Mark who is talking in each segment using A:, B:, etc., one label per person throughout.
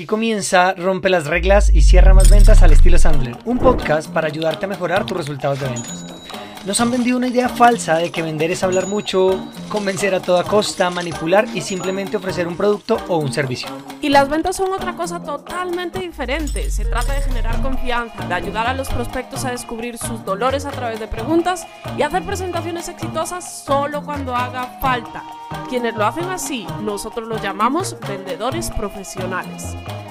A: Aquí comienza Rompe las reglas y cierra más ventas al estilo Sandler, un podcast para ayudarte a mejorar tus resultados de ventas. Nos han vendido una idea falsa de que vender es hablar mucho, convencer a toda costa, manipular y simplemente ofrecer un producto o un servicio.
B: Y las ventas son otra cosa totalmente diferente. Se trata de generar confianza, de ayudar a los prospectos a descubrir sus dolores a través de preguntas y hacer presentaciones exitosas solo cuando haga falta. Quienes lo hacen así, nosotros los llamamos vendedores profesionales.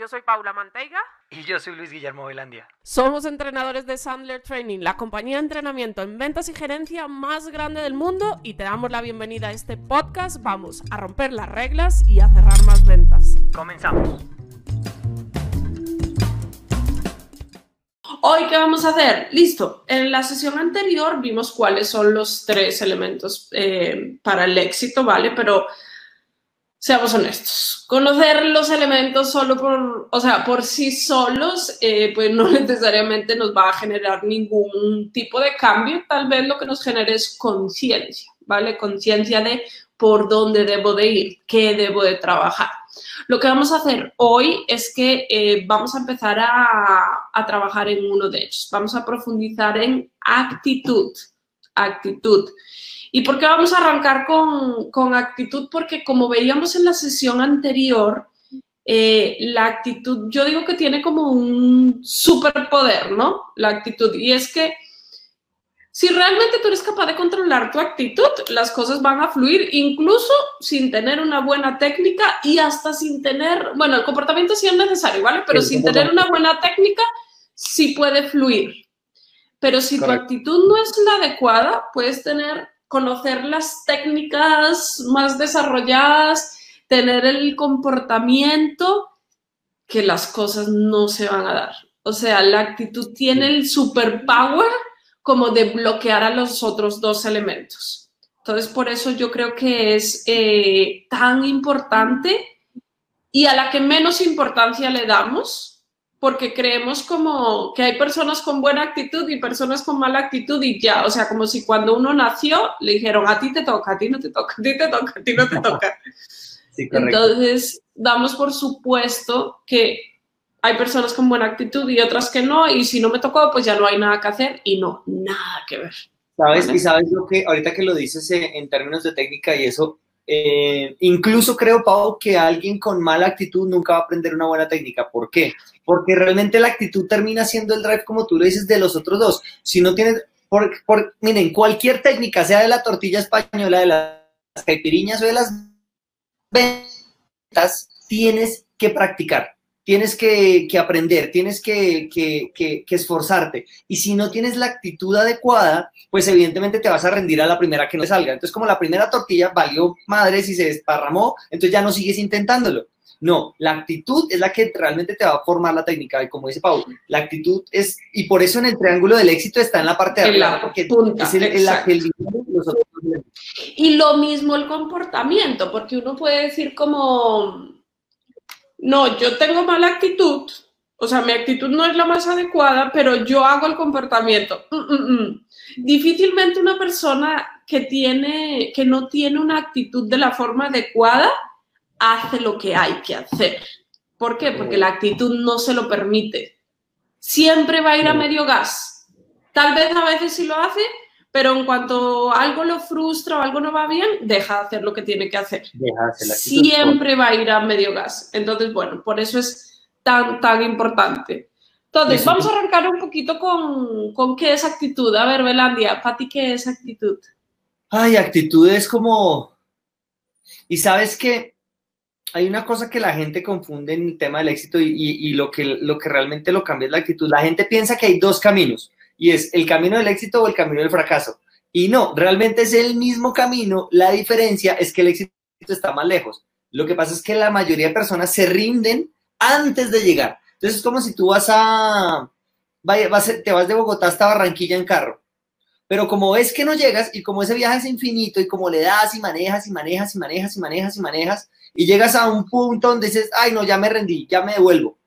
B: Yo soy Paula Manteiga.
A: Y yo soy Luis Guillermo Velandia.
B: Somos entrenadores de Sandler Training, la compañía de entrenamiento en ventas y gerencia más grande del mundo y te damos la bienvenida a este podcast. Vamos a romper las reglas y a cerrar más ventas.
A: Comenzamos.
B: Hoy, ¿qué vamos a hacer? Listo. En la sesión anterior vimos cuáles son los tres elementos eh, para el éxito, ¿vale? Pero seamos honestos, conocer los elementos solo por, o sea, por sí solos, eh, pues no necesariamente nos va a generar ningún tipo de cambio, tal vez lo que nos genere es conciencia, ¿vale? Conciencia de por dónde debo de ir, qué debo de trabajar. Lo que vamos a hacer hoy es que eh, vamos a empezar a, a trabajar en uno de ellos, vamos a profundizar en actitud, actitud. ¿Y por qué vamos a arrancar con, actitud? Porque como veíamos en la sesión anterior, eh, la actitud, yo digo que tiene como un superpoder, ¿no? La actitud. Y es que si realmente tú eres capaz de controlar tu actitud, las cosas van a fluir, incluso sin tener una buena técnica y hasta sin tener, bueno, el comportamiento sí es necesario, ¿vale? Pero sin tener una buena técnica, sí puede fluir. Pero si tu actitud no es la adecuada, puedes tener conocer las técnicas más desarrolladas, tener el comportamiento que las cosas no se van a dar. O sea, la actitud tiene el superpower como de bloquear a los otros dos elementos. Entonces, por eso yo creo que es eh, tan importante y a la que menos importancia le damos, porque creemos como que hay personas con buena actitud y personas con mala actitud y ya, o sea, como si cuando uno nació le dijeron a ti te toca, a ti no te toca, a ti te toca, a ti no te toca. Entonces, damos por supuesto que hay personas con buena actitud y otras que no, y si no me tocó, pues ya no hay nada que hacer y no, nada que ver.
C: ¿Sabes? Y sabes lo que, ahorita que lo dices en términos de técnica y eso, eh, incluso creo, Pau, que alguien con mala actitud nunca va a aprender una buena técnica. ¿Por qué? Porque realmente la actitud termina siendo el drive, como tú lo dices, de los otros dos. Si no tienes, por, miren, cualquier técnica, sea de la tortilla española, de las caipiriñas o de las ventas, tienes que practicar tienes que, aprender, tienes que, esforzarte. Y si no tienes la actitud adecuada, pues evidentemente te vas a rendir a la primera que no salga. Entonces, como la primera tortilla valió madre si se desparramó, entonces ya no sigues intentándolo. No, la actitud es la que realmente te va a formar la técnica. Y como dice Pau, la actitud es, y por eso en el triángulo del éxito está en la parte de arriba, porque es el, la que
B: Y lo mismo el comportamiento, porque uno puede decir como no, yo tengo mala actitud, o sea, mi actitud no es la más adecuada, pero yo hago el comportamiento. Mm, mm, mm. Difícilmente una persona que, tiene, que no tiene una actitud de la forma adecuada hace lo que hay que hacer. ¿Por qué? Porque la actitud no se lo permite. Siempre va a ir a medio gas. Tal vez a veces sí lo hace, pero en cuanto algo lo frustra o algo no va bien, deja de hacer lo que tiene que hacer. Siempre va a ir a medio gas. Entonces, bueno, por eso es tan, tan importante. Entonces, vamos a arrancar un poquito con, con qué es actitud. A ver, Belandia, para ti, ¿qué es actitud?
C: Ay, actitud es como... Y sabes que hay una cosa que la gente confunde en el tema del éxito y, y, lo, que, lo que realmente lo cambia es la actitud. La gente piensa que hay dos caminos y es el camino del éxito o el camino del fracaso. Y no, realmente es el mismo camino, la diferencia es que el éxito está más lejos. Lo que pasa es que la mayoría de personas se rinden antes de llegar. Entonces es como si tú vas a, te vas de Bogotá hasta Barranquilla en carro. Pero como ves que no llegas y como ese viaje es infinito y como le das y manejas y manejas y manejas y manejas y manejas y llegas a un punto donde dices, ay, no, ya me rendí, ya me devuelvo.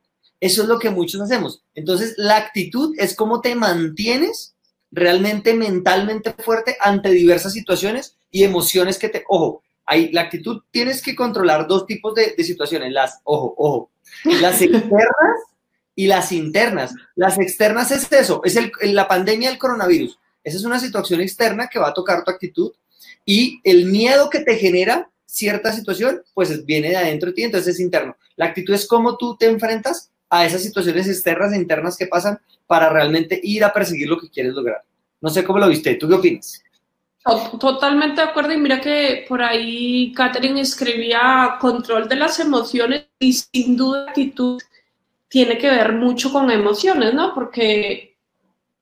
C: Eso es lo que muchos hacemos. Entonces, la actitud es cómo te mantienes realmente mentalmente fuerte ante diversas situaciones y emociones que te... Ojo, hay, la actitud tienes que controlar dos tipos de, de situaciones. Las, ojo, ojo, las externas y las internas. Las externas es eso, es el, la pandemia del coronavirus. Esa es una situación externa que va a tocar tu actitud y el miedo que te genera cierta situación, pues viene de adentro de ti, entonces es interno. La actitud es cómo tú te enfrentas a esas situaciones externas e internas que pasan para realmente ir a perseguir lo que quieres lograr. No sé cómo lo viste, ¿tú qué opinas?
B: Totalmente de acuerdo y mira que por ahí Catherine escribía control de las emociones y sin duda actitud tiene que ver mucho con emociones, ¿no? Porque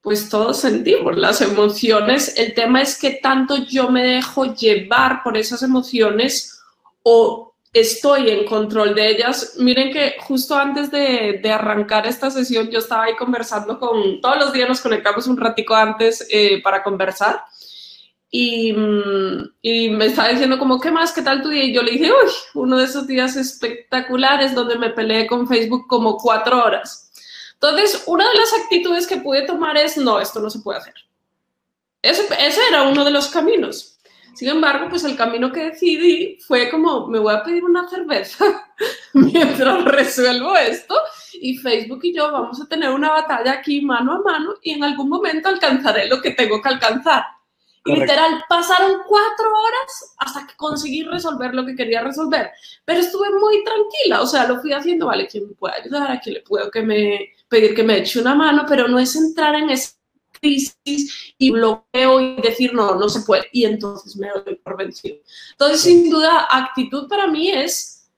B: pues todos sentimos las emociones. El tema es que tanto yo me dejo llevar por esas emociones o estoy en control de ellas. Miren que justo antes de, arrancar esta sesión yo estaba ahí conversando con, todos los días nos conectamos un ratico antes eh, para conversar Mm, y, me estaba diciendo como, ¿qué más? ¿Qué tal tu día? Y yo le dije, uy, uno de esos días espectaculares donde me peleé con Facebook como cuatro horas. Entonces, una de las actitudes que pude tomar es, no, esto no se puede hacer. Ese era uno de los caminos. Sin embargo, pues el camino que decidí fue como, me voy a pedir una cerveza mientras resuelvo esto y Facebook y yo vamos a tener una batalla aquí mano a mano y en algún momento alcanzaré lo que tengo que alcanzar. Literal, pasaron cuatro horas hasta que conseguí resolver lo que quería resolver. Pero estuve muy tranquila, o sea, lo fui haciendo, vale, ¿quién me puede ayudar? ¿A quién le puedo que me, pedir que me eche una mano? Pero no es entrar en esa crisis y bloqueo y decir, no, no se puede. Y entonces me doy por vencido. Entonces, sin duda, actitud para mí es,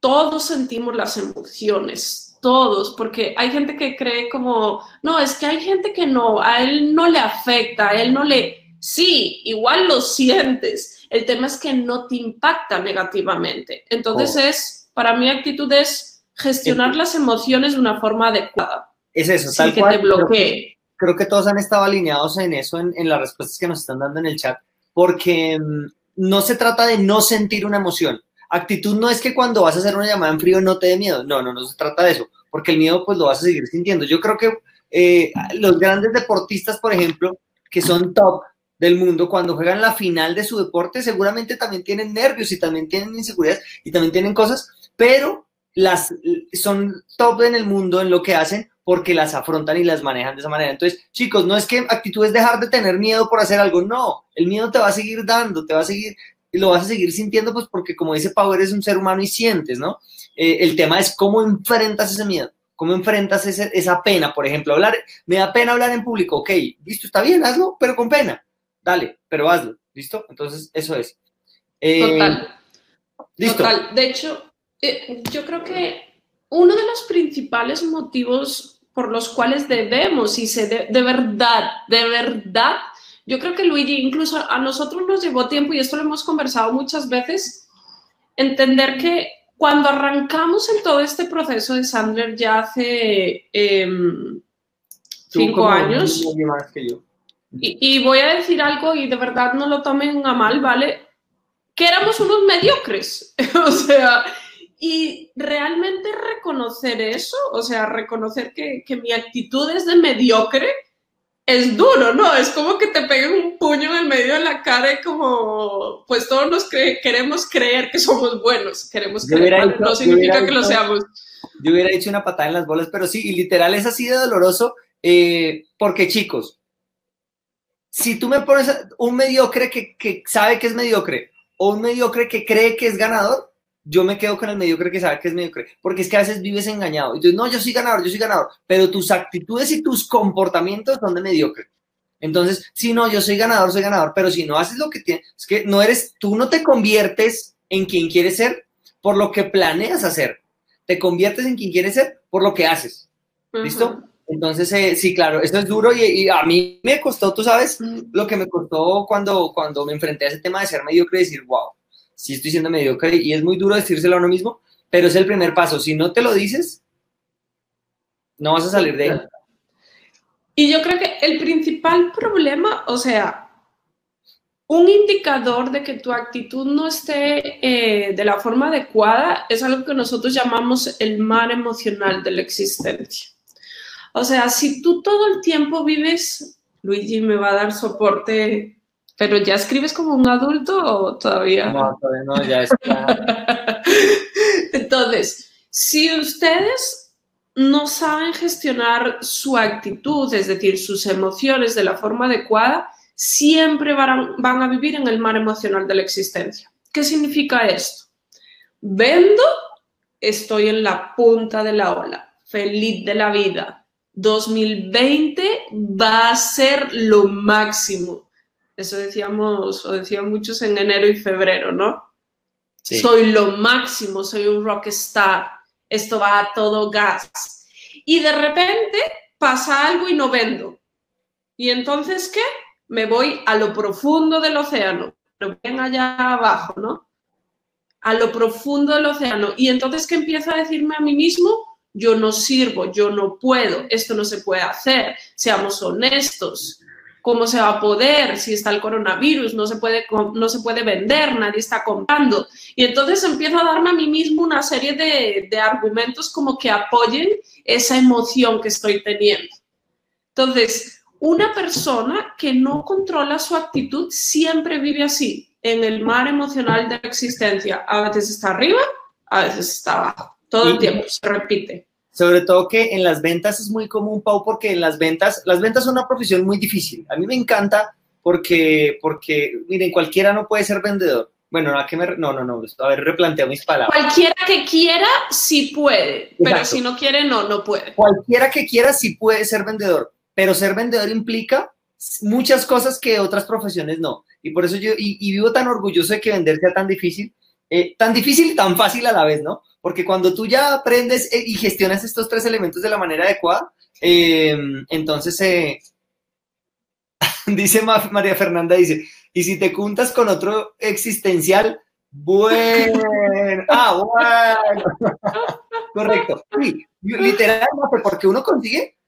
B: todos sentimos las emociones, todos, porque hay gente que cree como, no, es que hay gente que no, a él no le afecta, a él no le Sí, igual lo sientes. El tema es que no te impacta negativamente. Entonces oh. es, para mí actitud es gestionar las emociones de una forma adecuada.
C: Es eso, tal que te bloquee. Creo que, todos han estado alineados en eso, en, las respuestas que nos están dando en el chat, porque mm, no se trata de no sentir una emoción. Actitud no es que cuando vas a hacer una llamada en frío no te dé miedo. No, no, no se trata de eso, porque el miedo pues lo vas a seguir sintiendo. Yo creo que eh, los grandes deportistas, por ejemplo, que son top, del mundo, cuando juegan la final de su deporte, seguramente también tienen nervios y también tienen inseguridades y también tienen cosas, pero las son top en el mundo en lo que hacen porque las afrontan y las manejan de esa manera. Entonces, chicos, no es que actitud es dejar de tener miedo por hacer algo, no, el miedo te va a seguir dando, te va a seguir, y lo vas a seguir sintiendo, pues porque como dice Pau, eres un ser humano y sientes, ¿no? Eh, el tema es cómo enfrentas ese miedo, cómo enfrentas esa pena, por ejemplo, hablar, me da pena hablar en público, ok, listo, está bien, hazlo, pero con pena dale, pero hazlo, ¿listo? Entonces, eso es.
B: Eh, Total. Listo. Total. De hecho, eh, yo creo que uno de los principales motivos por los cuales debemos, y se de, verdad, de verdad, yo creo que Luigi, incluso a nosotros nos llevó tiempo, y esto lo hemos conversado muchas veces, entender que cuando arrancamos en todo este proceso de Sandler ya hace em, cinco años. Más que yo. Y, voy a decir algo y de verdad no lo tomen a mal, ¿vale? Que éramos unos mediocres, o sea, y realmente reconocer eso, o sea, reconocer que, que, mi actitud es de mediocre, es duro, ¿no? Es como que te peguen un puño en el medio de la cara y como, pues todos nos queremos creer que somos buenos, queremos creer, no significa que lo seamos.
C: Yo hubiera hecho una patada en las bolas, pero sí, y literal es así de doloroso, eh, porque chicos, si tú me pones un mediocre que, sabe que es mediocre o un mediocre que cree que es ganador, yo me quedo con el mediocre que sabe que es mediocre, porque es que a veces vives engañado. Y tú no, yo soy ganador, yo soy ganador, pero tus actitudes y tus comportamientos son de mediocre. Entonces, si no, yo soy ganador, soy ganador, pero si no haces lo que tienes, es que no eres, tú no te conviertes en quien quieres ser por lo que planeas hacer, te conviertes en quien quieres ser por lo que haces. ¿Listo? Entonces, eh, sí, claro, esto es duro y, a mí me costó, tú sabes, lo que me costó cuando, cuando me enfrenté a ese tema de ser mediocre y decir, wow, sí estoy siendo mediocre y es muy duro decírselo a uno mismo, pero es el primer paso. Si no te lo dices, no vas a salir de ahí.
B: Y yo creo que el principal problema, o sea, un indicador de que tu actitud no esté eh, de la forma adecuada es algo que nosotros llamamos el mar emocional de la existencia. O sea, si tú todo el tiempo vives, Luigi me va a dar soporte, pero ya escribes como un adulto o todavía.
C: No, todavía no, ya está.
B: Entonces, si ustedes no saben gestionar su actitud, es decir, sus emociones de la forma adecuada, siempre van, van a vivir en el mar emocional de la existencia. ¿Qué significa esto? Vendo, estoy en la punta de la ola, feliz de la vida, 2020 va a ser lo máximo. Eso decíamos, o decían muchos en enero y febrero, ¿no? Soy lo máximo, soy un rockstar, esto va a todo gas. Y de repente pasa algo y no vendo. ¿Y entonces qué? Me voy a lo profundo del océano, pero ven allá abajo, ¿no? A lo profundo del océano. Y entonces, ¿qué empiezo a decirme a mí mismo? yo no sirvo, yo no puedo, esto no se puede hacer, seamos honestos. ¿Cómo se va a poder si está el coronavirus? No se puede, no se puede vender, nadie está comprando. Y entonces empiezo a darme a mí mismo una serie de, de argumentos como que apoyen esa emoción que estoy teniendo. Entonces, una persona que no controla su actitud siempre vive así, en el mar emocional de la existencia. A veces está arriba, a veces está abajo. Todo el tiempo se repite.
C: Sobre todo que en las ventas es muy común, Pau, porque en las ventas, las ventas son una profesión muy difícil. A mí me encanta porque, porque miren, cualquiera no puede ser vendedor. Bueno, ¿a qué me, no, no, no, a ver, replanteo mis palabras.
B: Cualquiera que quiera, sí puede, pero si no quiere, no, no puede.
C: Cualquiera que quiera, sí puede ser vendedor, pero ser vendedor implica muchas cosas que otras profesiones no. Y por eso yo, y, vivo tan orgulloso de que vender sea tan difícil, eh, tan difícil y tan fácil a la vez, ¿no? Porque cuando tú ya aprendes eh, y gestionas estos tres elementos de la manera adecuada, eh, entonces eh, dice María Fernanda, dice, y si te juntas con otro existencial, bueno, ah, bueno, correcto. Sí, literal, porque uno consigue,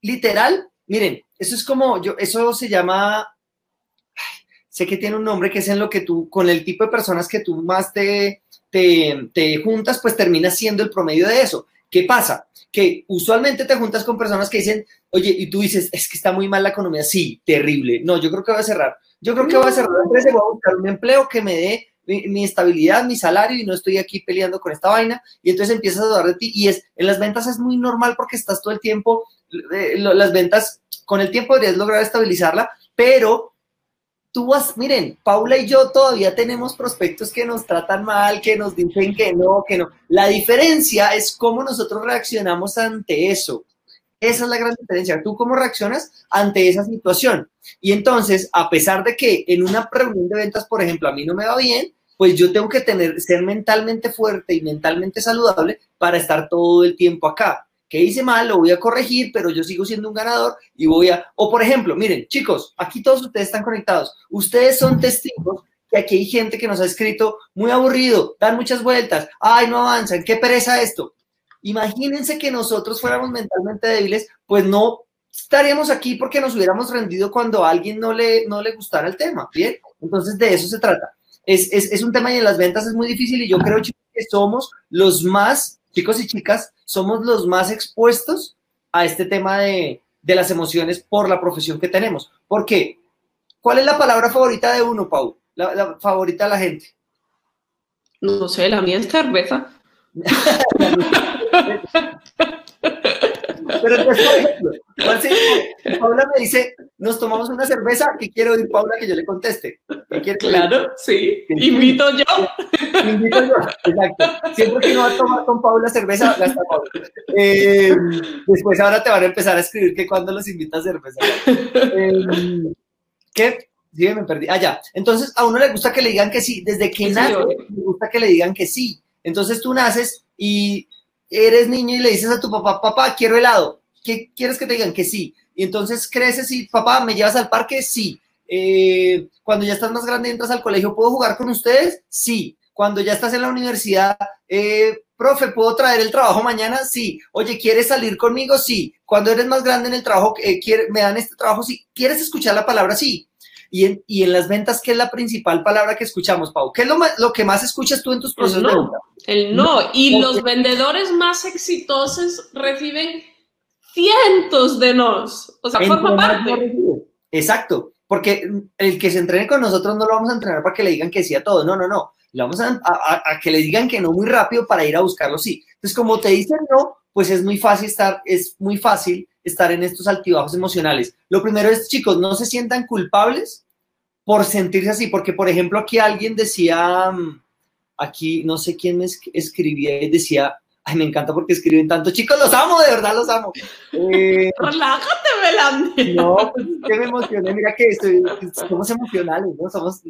C: literal, miren, eso es como, yo, eso se llama, sé que tiene un nombre que es en lo que tú, con el tipo de personas que tú más te, te, juntas, pues termina siendo el promedio de eso. ¿Qué pasa? Que usualmente te juntas con personas que dicen, oye, y tú dices, es que está muy mal la economía. Sí, terrible. No, yo creo que voy a cerrar. Yo creo que voy a cerrar la empresa voy a buscar un empleo que me dé mi, estabilidad, mi salario y no estoy aquí peleando con esta vaina. Y entonces empiezas a dudar de ti. Y es, en las ventas es muy normal porque estás todo el tiempo, eh, las ventas, con el tiempo deberías lograr estabilizarla, pero tú vas, miren, Paula y yo todavía tenemos prospectos que nos tratan mal, que nos dicen que no, que no. La diferencia es cómo nosotros reaccionamos ante eso. Esa es la gran diferencia. Tú cómo reaccionas ante esa situación. Y entonces, a pesar de que en una reunión de ventas, por ejemplo, a mí no me va bien, pues yo tengo que tener, ser mentalmente fuerte y mentalmente saludable para estar todo el tiempo acá que hice mal, lo voy a corregir, pero yo sigo siendo un ganador y voy a... O por ejemplo, miren, chicos, aquí todos ustedes están conectados. Ustedes son testigos que aquí hay gente que nos ha escrito muy aburrido, dan muchas vueltas, ay, no avanzan, qué pereza esto. Imagínense que nosotros fuéramos mentalmente débiles, pues no estaríamos aquí porque nos hubiéramos rendido cuando a alguien no le, no le gustara el tema, ¿bien? Entonces de eso se trata. Es, es, es un tema y en las ventas es muy difícil y yo creo que somos los más chicos y chicas, somos los más expuestos a este tema de, las emociones por la profesión que tenemos. ¿Por qué? ¿Cuál es la palabra favorita de uno, Pau? La, favorita de la gente.
B: No sé, la mía es cerveza.
C: Pero entonces, por ejemplo, Paula me dice, nos tomamos una cerveza, ¿qué quiero oír, Paula, que yo le conteste?
B: claro, sí. Invito yo.
C: Invito yo, exacto. Siempre que no va a tomar con Paula cerveza, gasta Paula. Eh, después ahora te van a empezar a escribir que cuando los invitas a cerveza. Eh, ¿Qué? Sí, me perdí. Ah, ya. Entonces, a uno le gusta que le digan que sí. Desde que nace, le gusta que le digan que sí. Entonces tú naces y eres niño y le dices a tu papá, papá, quiero helado. ¿Qué quieres que te digan? Que sí. Y entonces creces y, papá, ¿me llevas al parque? Sí. Eh, cuando ya estás más grande y entras al colegio, ¿puedo jugar con ustedes? Sí. Cuando ya estás en la universidad, eh, profe, ¿puedo traer el trabajo mañana? Sí. Oye, ¿quieres salir conmigo? Sí. Cuando eres más grande en el trabajo, eh, ¿me dan este trabajo? Sí. ¿Quieres escuchar la palabra? Sí. Y en, y en las ventas, ¿qué es la principal palabra que escuchamos, Pau? ¿Qué es lo, lo que más escuchas tú en tus procesos
B: no,
C: de venta?
B: El no. Y los vendedores más exitosos reciben cientos de nos. O sea, forma parte.
C: Exacto. Porque el que se entrene con nosotros no lo vamos a entrenar para que le digan que sí a todo. No, no, no. Le vamos a, a, que le digan que no muy rápido para ir a buscarlo sí. Entonces, como te dicen no, pues es muy fácil estar, es muy fácil estar en estos altibajos emocionales. Lo primero es, chicos, no se sientan culpables por sentirse así, porque por ejemplo aquí alguien decía, mm, aquí no sé quién me escribía y decía, ay, me encanta porque escriben tanto, chicos, los amo, de verdad los amo.
B: Eh, Relájate, Melanie.
C: No, pues que me emocioné, mira que somos emocionales, ¿no? Somos...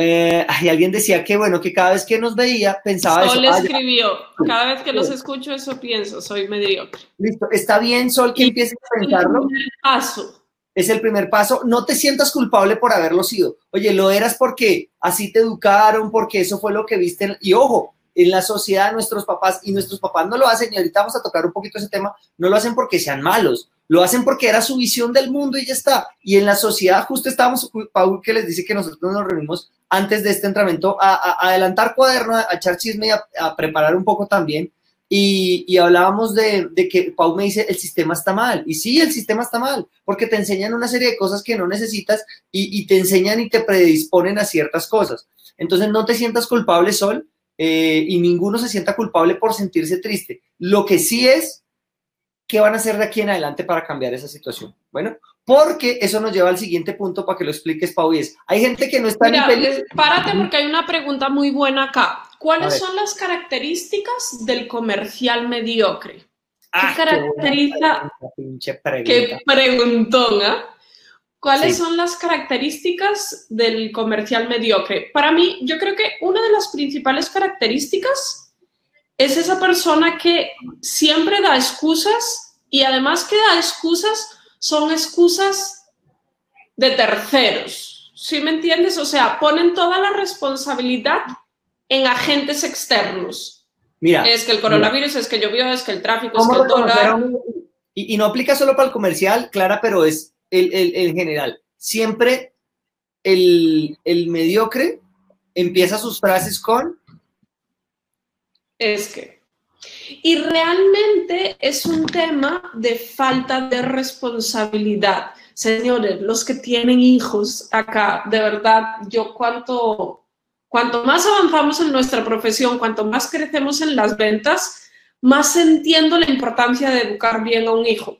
C: Eh, ay, alguien decía que bueno, que cada vez que nos veía pensaba
B: Sol eso. Sol escribió, cada vez que los escucho eso pienso, soy mediocre.
C: Listo, está bien, Sol, que empieces a pensarlo.
B: Es el primer paso.
C: Es el primer paso. No te sientas culpable por haberlo sido. Oye, lo eras porque así te educaron, porque eso fue lo que viste. Y ojo, en la sociedad nuestros papás, y nuestros papás no lo hacen, y ahorita vamos a tocar un poquito ese tema, no lo hacen porque sean malos, lo hacen porque era su visión del mundo y ya está. Y en la sociedad, justo estábamos, Paul, que les dice que nosotros nos reunimos antes de este entrenamiento a, adelantar cuaderno, a, echar chisme y a, preparar un poco también. Y, hablábamos de, que Pau me dice, el sistema está mal. Y sí, el sistema está mal, porque te enseñan una serie de cosas que no necesitas y, y te enseñan y te predisponen a ciertas cosas. Entonces, no te sientas culpable, Sol, eh, y ninguno se sienta culpable por sentirse triste. Lo que sí es, ¿qué van a hacer de aquí en adelante para cambiar esa situación? Bueno, porque eso nos lleva al siguiente punto para que lo expliques, Pau, y es, hay gente que no está
B: Mira, Párate porque hay una pregunta muy buena acá. ¿Cuáles son las características del comercial mediocre? ¿Qué ah, caracteriza? Qué, qué preguntón, ¿eh? ¿Cuáles son las características del comercial mediocre? Para mí, yo creo que una de las principales características es esa persona que siempre da excusas y además que da excusas son excusas de terceros. ¿Sí me entiendes? O sea, ponen toda la responsabilidad en agentes externos. Mira. Es que el coronavirus, es que llovió, es que el tráfico, es que el dólar.
C: Y, y no aplica solo para el comercial, Clara, pero es el, general. Siempre el, mediocre empieza sus frases con...
B: Es que... Y realmente es un tema de falta de responsabilidad. Señores, los que tienen hijos acá, de verdad, yo cuanto, cuanto más avanzamos en nuestra profesión, cuanto más crecemos en las ventas, más entiendo la importancia de educar bien a un hijo.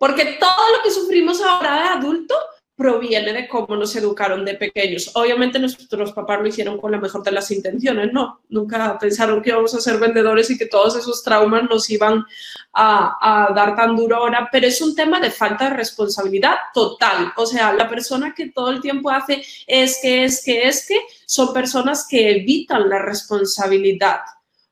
B: Porque todo lo que sufrimos ahora de adulto proviene de cómo nos educaron de pequeños. Obviamente nuestros papás lo hicieron con la mejor de las intenciones, no, nunca pensaron que íbamos a ser vendedores y que todos esos traumas nos iban a, dar tan duro ahora, pero es un tema de falta de responsabilidad total. O sea, la persona que todo el tiempo hace es que, es que, es que, son personas que evitan la responsabilidad.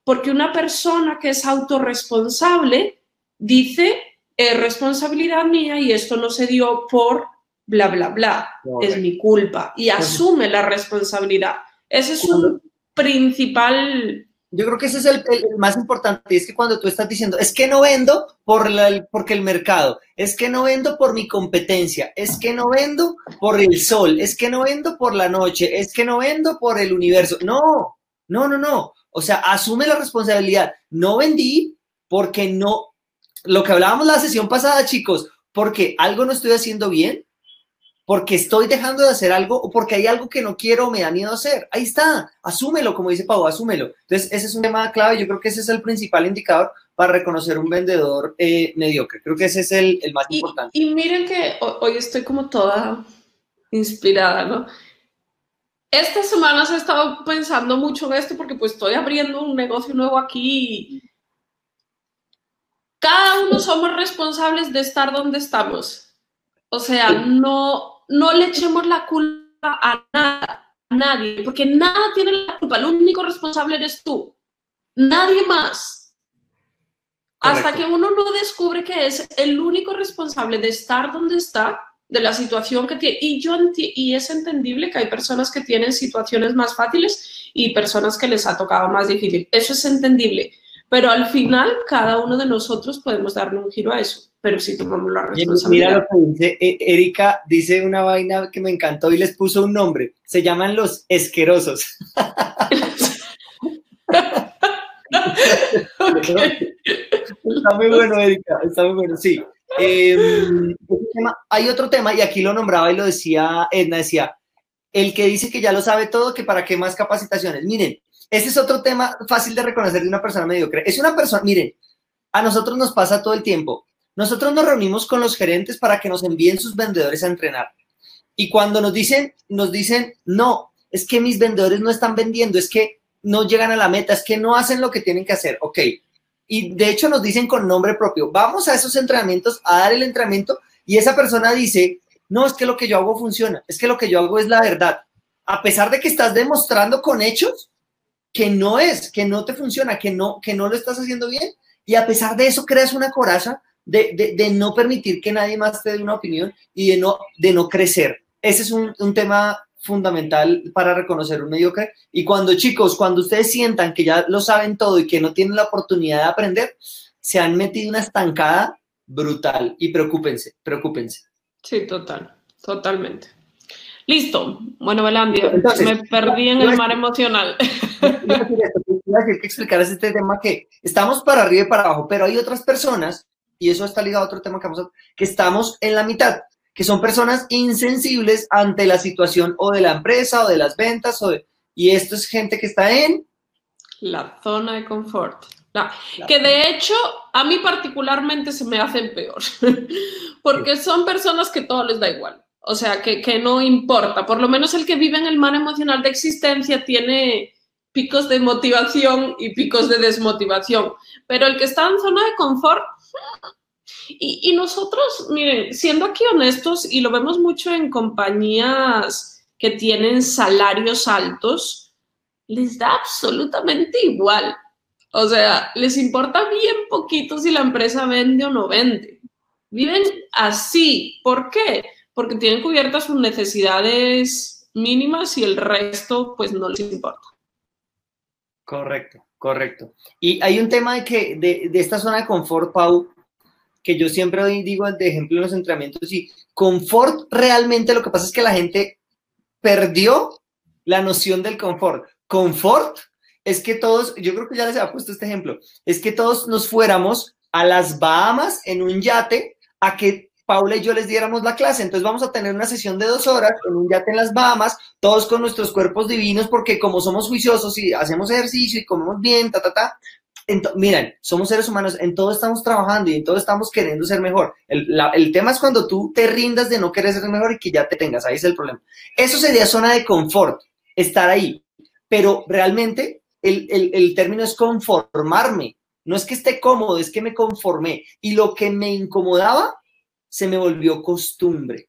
B: Porque una persona que es autorresponsable dice es responsabilidad mía y esto no se dio por bla, bla, bla, es mi culpa y asume la responsabilidad. Ese es un principal...
C: Yo creo que ese es el, más importante, es que cuando tú estás diciendo, es que no vendo por la, porque el mercado, es que no vendo por mi competencia, es que no vendo por el sol, es que no vendo por la noche, es que no vendo por el universo. No, no, no, no. O sea, asume la responsabilidad. No vendí porque no, lo que hablábamos la sesión pasada, chicos, porque algo no estoy haciendo bien, porque estoy dejando de hacer algo o porque hay algo que no quiero o me da miedo hacer. Ahí está, asúmelo, como dice Pau, asúmelo. Entonces, ese es un tema clave. Yo creo que ese es el principal indicador para reconocer un vendedor eh, mediocre. Creo que ese es el, más importante.
B: Y miren que hoy estoy como toda inspirada, ¿no? Estas semanas he estado pensando mucho en esto porque pues estoy abriendo un negocio nuevo aquí cada uno somos responsables de estar donde estamos. O sea, no, no le echemos la culpa a nada, a nadie, porque nada tiene la culpa. El único responsable eres tú. Nadie más. Hasta que uno no descubre que es el único responsable de estar donde está, de la situación que tiene. Y, yo y es entendible que hay personas que tienen situaciones más fáciles y personas que les ha tocado más difícil. Eso es entendible. Pero al final, cada uno de nosotros podemos darle un giro a eso. Pero si tomamos la responsabilidad.
C: Mira lo que dice eh, Erika, dice una vaina que me encantó y les puso un nombre. Se llaman los esquerosos. Está muy bueno, Erika, está muy bueno, sí. Em, hay otro tema, y aquí lo nombraba y lo decía Edna, decía, el que dice que ya lo sabe todo, que para qué más capacitaciones. Miren, ese es otro tema fácil de reconocer de una persona mediocre. Es una persona, miren, a nosotros nos pasa todo el tiempo. Nosotros nos reunimos con los gerentes para que nos envíen sus vendedores a entrenar. Y cuando nos dicen, nos dicen, no, es que mis vendedores no están vendiendo, es que no llegan a la meta, es que no hacen lo que tienen que hacer. Ok, y de hecho nos dicen con nombre propio, vamos a esos entrenamientos a dar el entrenamiento y esa persona dice, no, es que lo que yo hago funciona, es que lo que yo hago es la verdad. A pesar de que estás demostrando con hechos que no es, que no te funciona, que no, que no lo estás haciendo bien y a pesar de eso creas una coraza de, de, no permitir que nadie más te dé una opinión y de no, de no crecer. Ese es un, un tema fundamental para reconocer un mediocre. Y cuando chicos, cuando ustedes sientan que ya lo saben todo y que no tienen la oportunidad de aprender, se han metido una estancada brutal y preocúpense, preocúpense.
B: Sí, total, totalmente. Listo. Bueno, Belandia, me perdí en el mar emocional.
C: Decir que explicar este tema que estamos para arriba y para abajo, pero hay otras personas, y eso está ligado a otro tema que vamos a que estamos en la mitad que son personas insensibles ante la situación o de la empresa o de las ventas o y esto es gente que está en
B: la zona de confort. que de hecho a mí particularmente se me hacen peor, porque son personas que todo les da igual, o sea, que, que no importa, por lo menos el que vive en el mar emocional de existencia tiene picos de motivación y picos de desmotivación, pero el que está en zona de confort y, nosotros, miren, siendo aquí honestos, y lo vemos mucho en compañías que tienen salarios altos, les da absolutamente igual. O sea, les importa bien poquito si la empresa vende o no vende. Viven así. ¿Por qué? Porque tienen cubiertas sus necesidades mínimas y el resto pues no les importa.
C: Correcto, correcto. Y hay un tema de que de, esta zona de confort, Pau, que yo siempre digo de ejemplo en los entrenamientos, y confort realmente lo que pasa es que la gente perdió la noción del confort. Confort es que todos, yo creo que ya les había puesto este ejemplo, es que todos nos fuéramos a las Bahamas en un yate a que Paula y yo les diéramos la clase. Entonces vamos a tener una sesión de dos horas con un yate en las Bahamas, todos con nuestros cuerpos divinos, porque como somos juiciosos y hacemos ejercicio y comemos bien, ta, ta, ta, miren, somos seres humanos, en todo estamos trabajando y en todo estamos queriendo ser mejor. El, tema es cuando tú te rindas de no querer ser mejor y que ya te tengas, ahí es el problema. Eso sería zona de confort, estar ahí, pero realmente el, el término es conformarme. No es que esté cómodo, es que me conformé. Y lo que me incomodaba se me volvió costumbre.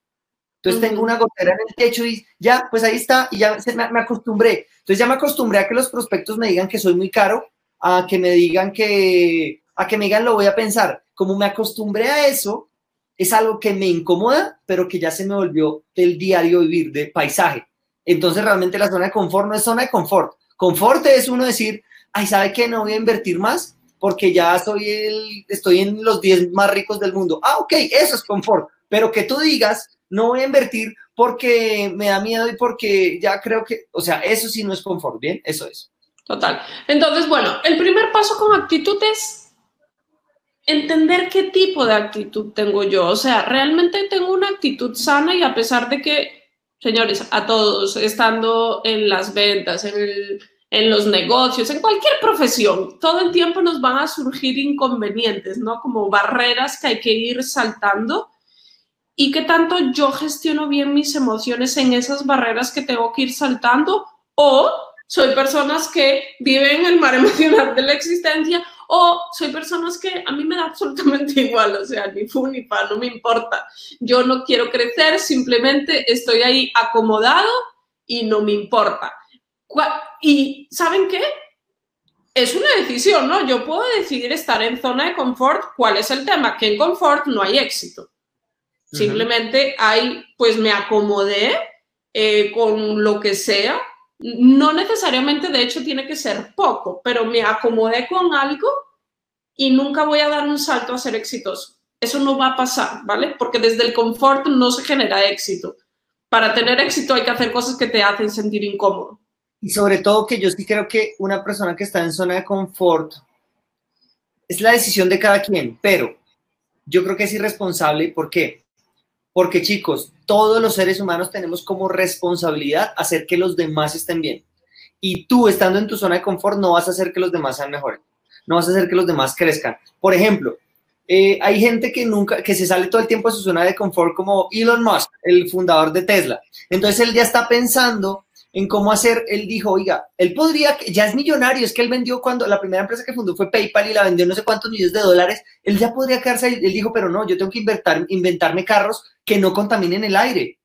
C: Entonces tengo una gotera en el techo y ya, pues ahí está, y ya me, me, acostumbré. Entonces ya me acostumbré a que los prospectos me digan que soy muy caro a que me digan que, a que me digan lo voy a pensar. Como me acostumbré a eso, es algo que me incomoda, pero que ya se me volvió del diario vivir, de paisaje. Entonces realmente la zona de confort no es zona de confort. Confort es uno decir, ay, ¿sabe qué? No voy a invertir más porque ya soy el, estoy en los 10 más ricos del mundo. Ah, ok, eso es confort. Pero que tú digas, no voy a invertir porque me da miedo y porque ya creo que, o sea, eso sí no es confort, ¿bien? Eso es.
B: Total. Entonces, bueno, el primer paso con actitud es entender qué tipo de actitud tengo yo. O sea, realmente tengo una actitud sana y a pesar de que, señores, a todos, estando en las ventas, en, en los negocios, en cualquier profesión, todo el tiempo nos van a surgir inconvenientes, ¿no? Como barreras que hay que ir saltando. ¿Y qué tanto yo gestiono bien mis emociones en esas barreras que tengo que ir saltando? O soy personas que viven en el mar emocional de la existencia o soy personas que a mí me da absolutamente igual, o sea, ni fu ni pa, no me importa. Yo no quiero crecer, simplemente estoy ahí acomodado y no me importa. Y ¿saben qué? Es una decisión, ¿no? Yo puedo decidir estar en zona de confort. ¿Cuál es el tema? Que en confort no hay éxito. Simplemente hay, pues me acomodé eh, con lo que sea. No necesariamente, de hecho, tiene que ser poco, pero me acomodé con algo y nunca voy a dar un salto a ser exitoso. Eso no va a pasar, ¿vale? Porque desde el confort no se genera éxito. Para tener éxito hay que hacer cosas que te hacen sentir incómodo.
C: Y sobre todo que yo sí creo que una persona que está en zona de confort es la decisión de cada quien, pero yo creo que es irresponsable. ¿Por qué? Porque chicos, todos los seres humanos tenemos como responsabilidad hacer que los demás estén bien. Y tú estando en tu zona de confort no vas a hacer que los demás sean mejores no vas a hacer que los demás crezcan. Por ejemplo, eh, hay gente que nunca, que se sale todo el tiempo de su zona de confort, como Elon Musk, el fundador de Tesla. Entonces él ya está pensando en cómo hacer, él dijo, oiga, él podría, ya es millonario, es que él vendió cuando la primera empresa que fundó fue PayPal y la vendió no sé cuántos millones de dólares, él ya podría quedarse ahí, él dijo, pero no, yo tengo que inventar, inventarme carros que no contaminen el aire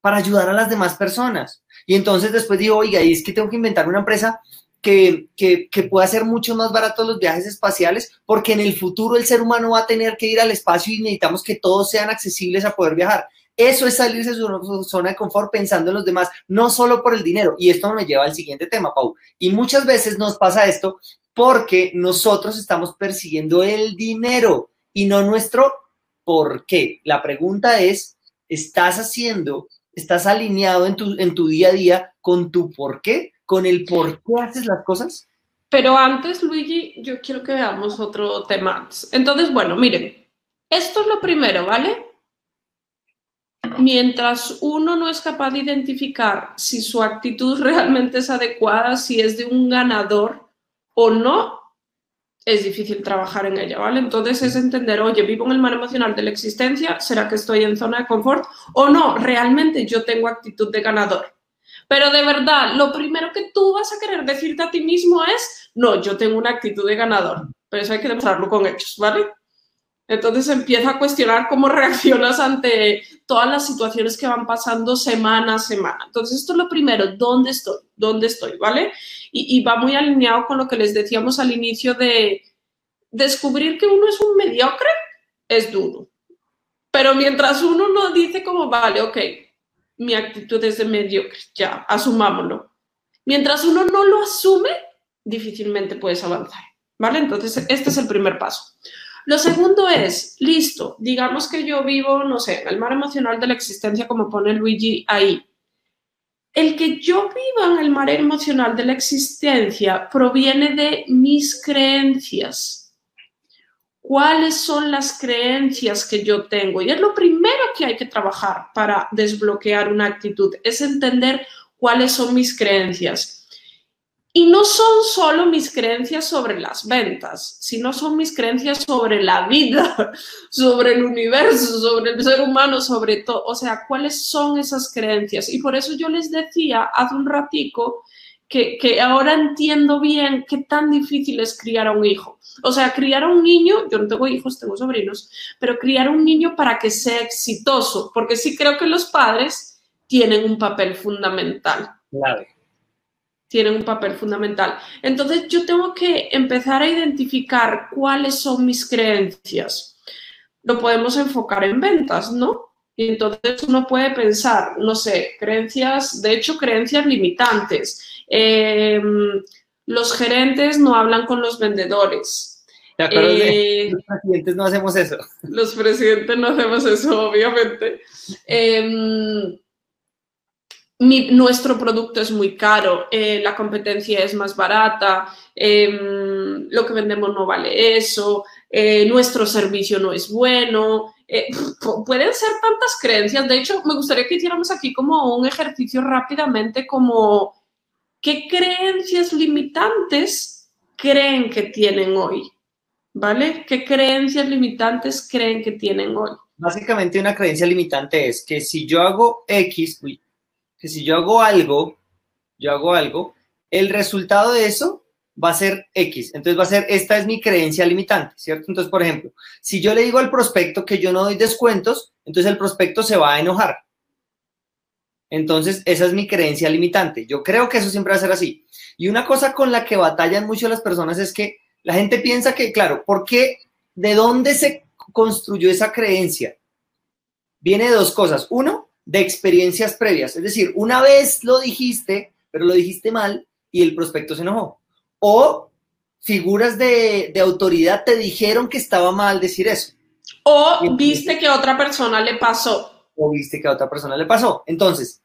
C: para ayudar a las demás personas. Y entonces después dijo, oiga, y es que tengo que inventar una empresa que, que, que, pueda ser mucho más barato los viajes espaciales, porque en el futuro el ser humano va a tener que ir al espacio y necesitamos que todos sean accesibles a poder viajar. Eso es salirse de su zona de confort pensando en los demás, no solo por el dinero. Y esto me lleva al siguiente tema, Pau. Y muchas veces nos pasa esto porque nosotros estamos persiguiendo el dinero y no nuestro por qué. La pregunta es, ¿estás haciendo, estás alineado en tu, en tu día a día con tu por qué? con el por qué haces las cosas?
B: Pero antes, Luigi, yo quiero que veamos otro tema. Entonces, bueno, miren, esto es lo primero, ¿vale? Mientras uno no es capaz de identificar si su actitud realmente es adecuada, si es de un ganador o no, es difícil trabajar en ella, ¿vale? Entonces es entender, oye, vivo en el mar emocional de la existencia, ¿será que estoy en zona de confort? O no, realmente yo tengo actitud de ganador. Pero de verdad, lo primero que tú vas a querer decirte a ti mismo es, no, yo tengo una actitud de ganador, pero eso hay que demostrarlo con hechos, ¿vale? Entonces empieza a cuestionar cómo reaccionas ante todas las situaciones que van pasando semana a semana. Entonces esto es lo primero, ¿dónde estoy? ¿Dónde estoy? ¿Vale? Y, va muy alineado con lo que les decíamos al inicio de descubrir que uno es un mediocre, es duro. Pero mientras uno no dice como, vale, ok, mi actitud es de mediocre, ya, asumámoslo. Mientras uno no lo asume, difícilmente puedes avanzar, ¿vale? Entonces, este es el primer paso. Lo segundo es, listo, digamos que yo vivo, no sé, en el mar emocional de la existencia, como pone Luigi ahí. El que yo viva en el mar emocional de la existencia proviene de mis creencias, cuáles son las creencias que yo tengo. Y es lo primero que hay que trabajar para desbloquear una actitud, es entender cuáles son mis creencias. Y no son solo mis creencias sobre las ventas, sino son mis creencias sobre la vida, sobre el universo, sobre el ser humano, sobre todo. O sea, ¿cuáles son esas creencias? Y por eso yo les decía hace un ratico que, que ahora entiendo bien qué tan difícil es criar a un hijo o sea, criar a un niño, yo no tengo hijos, tengo sobrinos, pero criar a un niño para que sea exitoso, porque sí creo que los padres tienen un papel fundamental.
C: Claro.
B: Tienen un papel fundamental. Entonces yo tengo que empezar a identificar cuáles son mis creencias. Lo podemos enfocar en ventas, ¿no? Y entonces uno puede pensar, no sé, creencias, de hecho, creencias limitantes. Eh, los gerentes no hablan con los vendedores.
C: Eh, los presidentes no hacemos eso.
B: Los presidentes no hacemos eso, obviamente. Em, nuestro producto es muy caro, eh, la competencia es más barata, em, lo que vendemos no vale eso, eh, nuestro servicio no es bueno. pueden ser tantas creencias. De hecho, me gustaría que hiciéramos aquí como un ejercicio rápidamente como ¿Qué creencias limitantes creen que tienen hoy? ¿Vale? ¿Qué creencias limitantes creen que tienen hoy?
C: Básicamente una creencia limitante es que si yo hago X, que si yo hago algo, yo hago algo, el resultado de eso va a ser X. Entonces va a ser, esta es mi creencia limitante, ¿cierto? Entonces, por ejemplo, si yo le digo al prospecto que yo no doy descuentos, entonces el prospecto se va a enojar. Entonces, esa es mi creencia limitante. Yo creo que eso siempre va a ser así. Y una cosa con la que batallan mucho las personas es que la gente piensa que, claro, ¿por qué? ¿De dónde se construyó esa creencia? viene de dos cosas. Uno, de experiencias previas. Es decir, una vez lo dijiste, pero lo dijiste mal y el prospecto se enojó. O figuras de, de autoridad te dijeron que estaba mal decir eso.
B: O viste que a otra persona le pasó.
C: O viste que a otra persona le pasó. Entonces,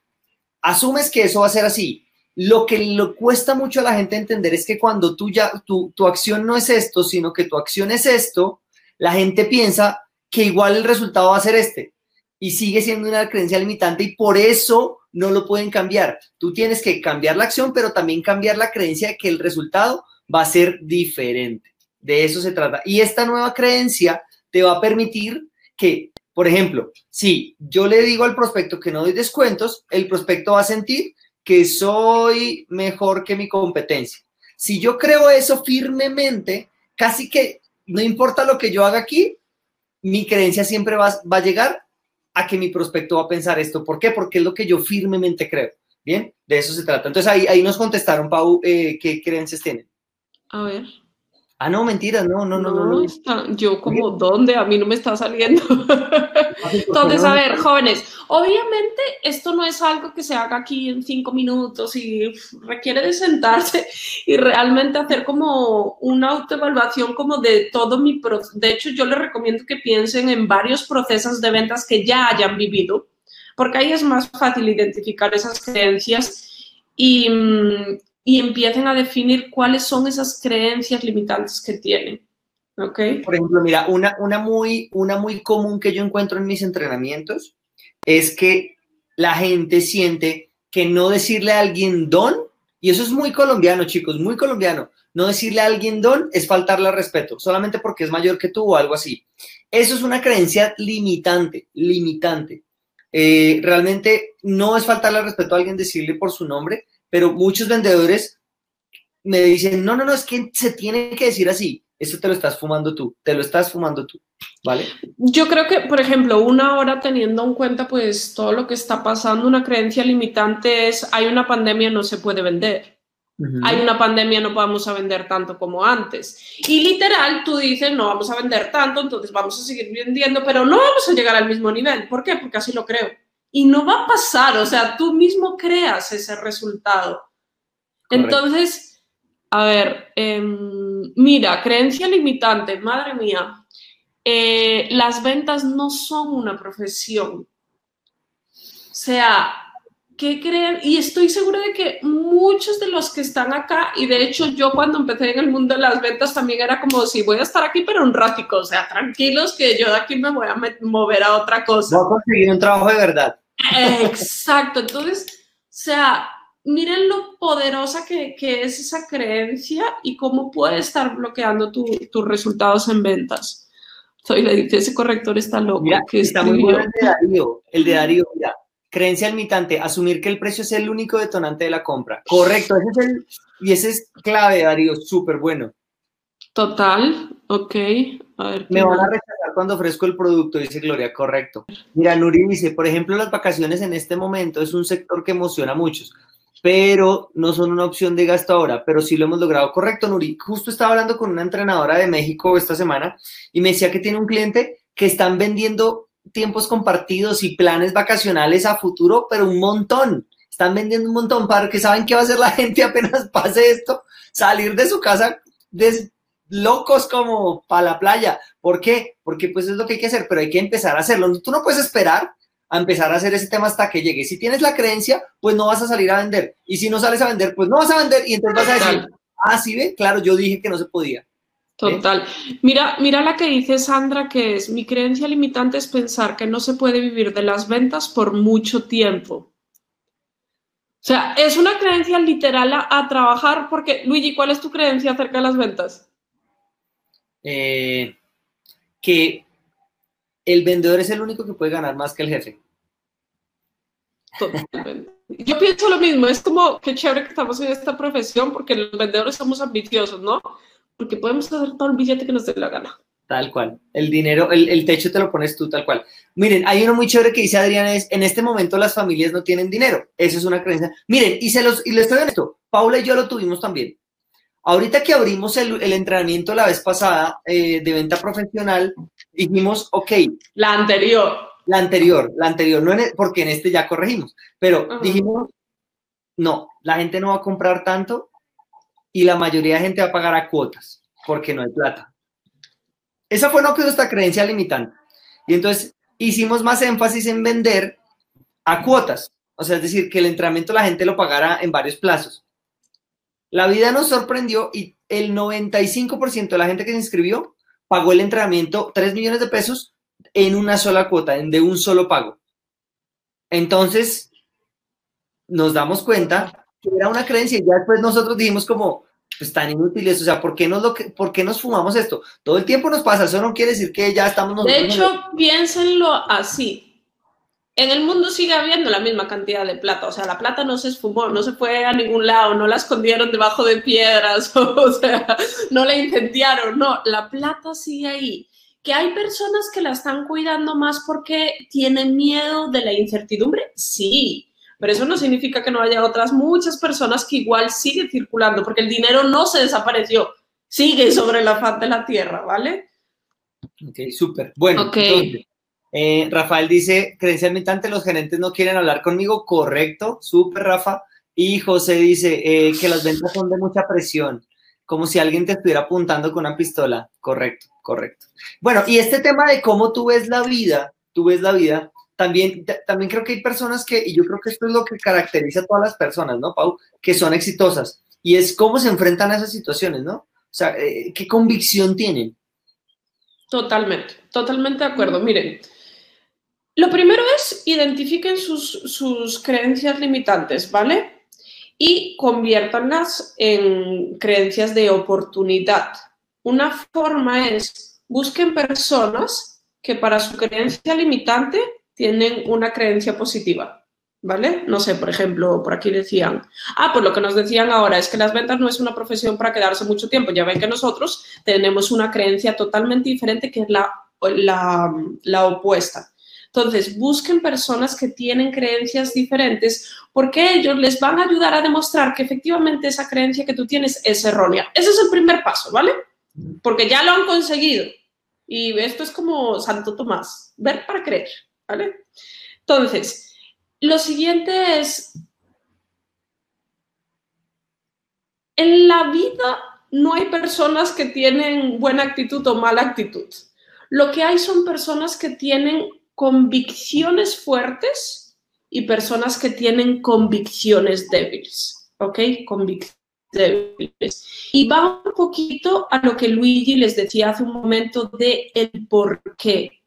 C: asumes que eso va a ser así. Lo que le cuesta mucho a la gente entender es que cuando tú ya, tu, tu acción no es esto, sino que tu acción es esto, la gente piensa que igual el resultado va a ser este y sigue siendo una creencia limitante y por eso no lo pueden cambiar. Tú tienes que cambiar la acción, pero también cambiar la creencia de que el resultado va a ser diferente. De eso se trata. Y esta nueva creencia te va a permitir que, por ejemplo, si yo le digo al prospecto que no doy descuentos, el prospecto va a sentir que soy mejor que mi competencia. Si yo creo eso firmemente, casi que no importa lo que yo haga aquí, mi creencia siempre va, va a llegar a que mi prospecto va a pensar esto. ¿Por qué? Porque es lo que yo firmemente creo. Bien, de eso se trata. Entonces ahí, ahí nos contestaron, Pau, eh, qué creencias tienen.
B: A ver.
C: Ah, no, mentira, no, no, no, no.
B: no. yo como, ¿dónde? A mí no me está saliendo. Entonces, a ver, jóvenes, obviamente esto no es algo que se haga aquí en cinco minutos y requiere de sentarse y realmente hacer como una autoevaluación como de todo mi proceso. De hecho, yo les recomiendo que piensen en varios procesos de ventas que ya hayan vivido, porque ahí es más fácil identificar esas creencias y, mm, y empiecen a definir cuáles son esas creencias limitantes que tienen. ¿Okay?
C: Por ejemplo, mira, una, una, muy, una muy común que yo encuentro en mis entrenamientos es que la gente siente que no decirle a alguien don, y eso es muy colombiano, chicos, muy colombiano, no decirle a alguien don es faltarle al respeto, solamente porque es mayor que tú o algo así. Eso es una creencia limitante, limitante. Eh, realmente no es faltarle al respeto a alguien decirle por su nombre, pero muchos vendedores me dicen, no, no, no, es que se tiene que decir así, eso te lo estás fumando tú, te lo estás fumando tú, ¿vale?
B: Yo creo que, por ejemplo, una hora teniendo en cuenta pues todo lo que está pasando, una creencia limitante es, hay una pandemia, no se puede vender. Hay una pandemia, no vamos a vender tanto como antes. Y literal, tú dices, no vamos a vender tanto, entonces vamos a seguir vendiendo, pero no vamos a llegar al mismo nivel. ¿Por qué? Porque así lo creo y no va a pasar, o sea, tú mismo creas ese resultado. Entonces, a ver, em, mira, creencia limitante, madre mía, eh, las ventas no son una profesión. O sea, ¿qué creen? Y estoy segura de que muchos de los que están acá, y de hecho yo cuando empecé en el mundo de las ventas también era como si voy a estar aquí, pero un ratico, o sea, tranquilos que yo de aquí me voy a mover a otra cosa.
C: Voy a conseguir un trabajo de verdad.
B: Exacto, entonces, o sea, miren lo poderosa que, es esa creencia y cómo puede estar bloqueando tus resultados en ventas. Soy le dice, ese corrector está loco.
C: que está muy bueno el de Darío, el de Darío, mira, creencia limitante, asumir que el precio es el único detonante de la compra. Correcto, ese es el, y ese es clave, Darío, súper bueno.
B: Total, ok. A ver,
C: Me van a rechazar cuando ofrezco el producto, dice Gloria, correcto. Mira, Nuri dice, por ejemplo, las vacaciones en este momento es un sector que emociona a muchos, pero no son una opción de gasto ahora, pero sí lo hemos logrado. Correcto, Nuri. Justo estaba hablando con una entrenadora de México esta semana y me decía que tiene un cliente que están vendiendo tiempos compartidos y planes vacacionales a futuro, pero un montón. Están vendiendo un montón para que saben qué va a hacer la gente apenas pase esto, salir de su casa des locos como para la playa. ¿Por qué? Porque pues es lo que hay que hacer, pero hay que empezar a hacerlo. Tú no puedes esperar a empezar a hacer ese tema hasta que llegue. Si tienes la creencia, pues no vas a salir a vender. Y si no sales a vender, pues no vas a vender y entonces vas a decir, ah, sí, ve, claro, yo dije que no se podía.
B: Total. Mira, mira la que dice Sandra, que es mi creencia limitante es pensar que no se puede vivir de las ventas por mucho tiempo. O sea, es una creencia literal a, a trabajar porque, Luigi, ¿cuál es tu creencia acerca de las ventas?
C: Eh, que el vendedor es el único que puede ganar más que el jefe.
B: Totalmente. Yo pienso lo mismo, es como que chévere que estamos en esta profesión porque los vendedores somos ambiciosos, ¿no? Porque podemos hacer todo el billete que nos dé la gana.
C: Tal cual. El dinero, el, techo te lo pones tú tal cual. Miren, hay uno muy chévere que dice Adrián, es, en este momento las familias no tienen dinero. Eso es una creencia. Miren, y se los, y les estoy honesto, Paula y yo lo tuvimos también. Ahorita que abrimos el, entrenamiento la vez pasada eh, de venta profesional, dijimos, ok.
B: La anterior.
C: La anterior, la anterior, no en porque en este ya corregimos, pero
B: Ajá.
C: dijimos, no, la gente no va a comprar tanto y la mayoría de gente va a pagar a cuotas porque no hay plata. Esa fue nuestra creencia limitante. Y entonces hicimos más énfasis en vender a cuotas. O sea, es decir, que el entrenamiento la gente lo pagara en varios plazos. La vida nos sorprendió y el 95% de la gente que se inscribió pagó el entrenamiento 3 millones de pesos en una sola cuota, en- de un solo pago. Entonces, nos damos cuenta que era una creencia y ya después nosotros dijimos como, pues tan inútiles, o sea, ¿por qué, nos lo que, ¿por qué nos fumamos esto? Todo el tiempo nos pasa, eso no quiere decir que ya estamos
B: De hecho, piénsenlo así. En el mundo sigue habiendo la misma cantidad de plata, o sea, la plata no se esfumó, no se fue a ningún lado, no la escondieron debajo de piedras, o sea, no la incendiaron, no, la plata sigue ahí. Que hay personas que la están cuidando más porque tienen miedo de la incertidumbre, sí, pero eso no significa que no haya otras muchas personas que igual siguen circulando, porque el dinero no se desapareció, sigue sobre la faz de la tierra, ¿vale?
C: Ok, súper. Bueno,
B: Ok.
C: entonces, eh, Rafael dice, creencia limitante, los gerentes no quieren hablar conmigo. Correcto, súper, Rafa. Y José dice eh, que las ventas son de mucha presión, como si alguien te estuviera apuntando con una pistola. Correcto, correcto. Bueno, y este tema de cómo tú ves la vida, tú ves la vida, también, ta- también creo que hay personas que, y yo creo que esto es lo que caracteriza a todas las personas, ¿no, Pau? Que son exitosas. Y es cómo se enfrentan a esas situaciones, ¿no? O sea, eh, qué convicción tienen.
B: Totalmente, totalmente de acuerdo. Miren, lo primero es identifiquen sus, creencias limitantes, ¿vale? Y conviértanlas en creencias de oportunidad. Una forma es busquen personas que para su creencia limitante tienen una creencia positiva, ¿vale? No sé, por ejemplo, por aquí decían, ah, pues lo que nos decían ahora es que las ventas no es una profesión para quedarse mucho tiempo. Ya ven que nosotros tenemos una creencia totalmente diferente que es la opuesta. Entonces, busquen personas que tienen creencias diferentes porque ellos les van a ayudar a demostrar que efectivamente esa creencia que tú tienes es errónea. Ese es el primer paso, ¿vale? Porque ya lo han conseguido. Y esto es como Santo Tomás, ver para creer, ¿vale? Entonces, lo siguiente es, en la vida no hay personas que tienen buena actitud o mala actitud. Lo que hay son personas que tienen convicciones fuertes y personas que tienen convicciones débiles, ¿ok? Convicciones débiles. Y va un poquito a lo que Luigi les decía hace un momento de el por qué.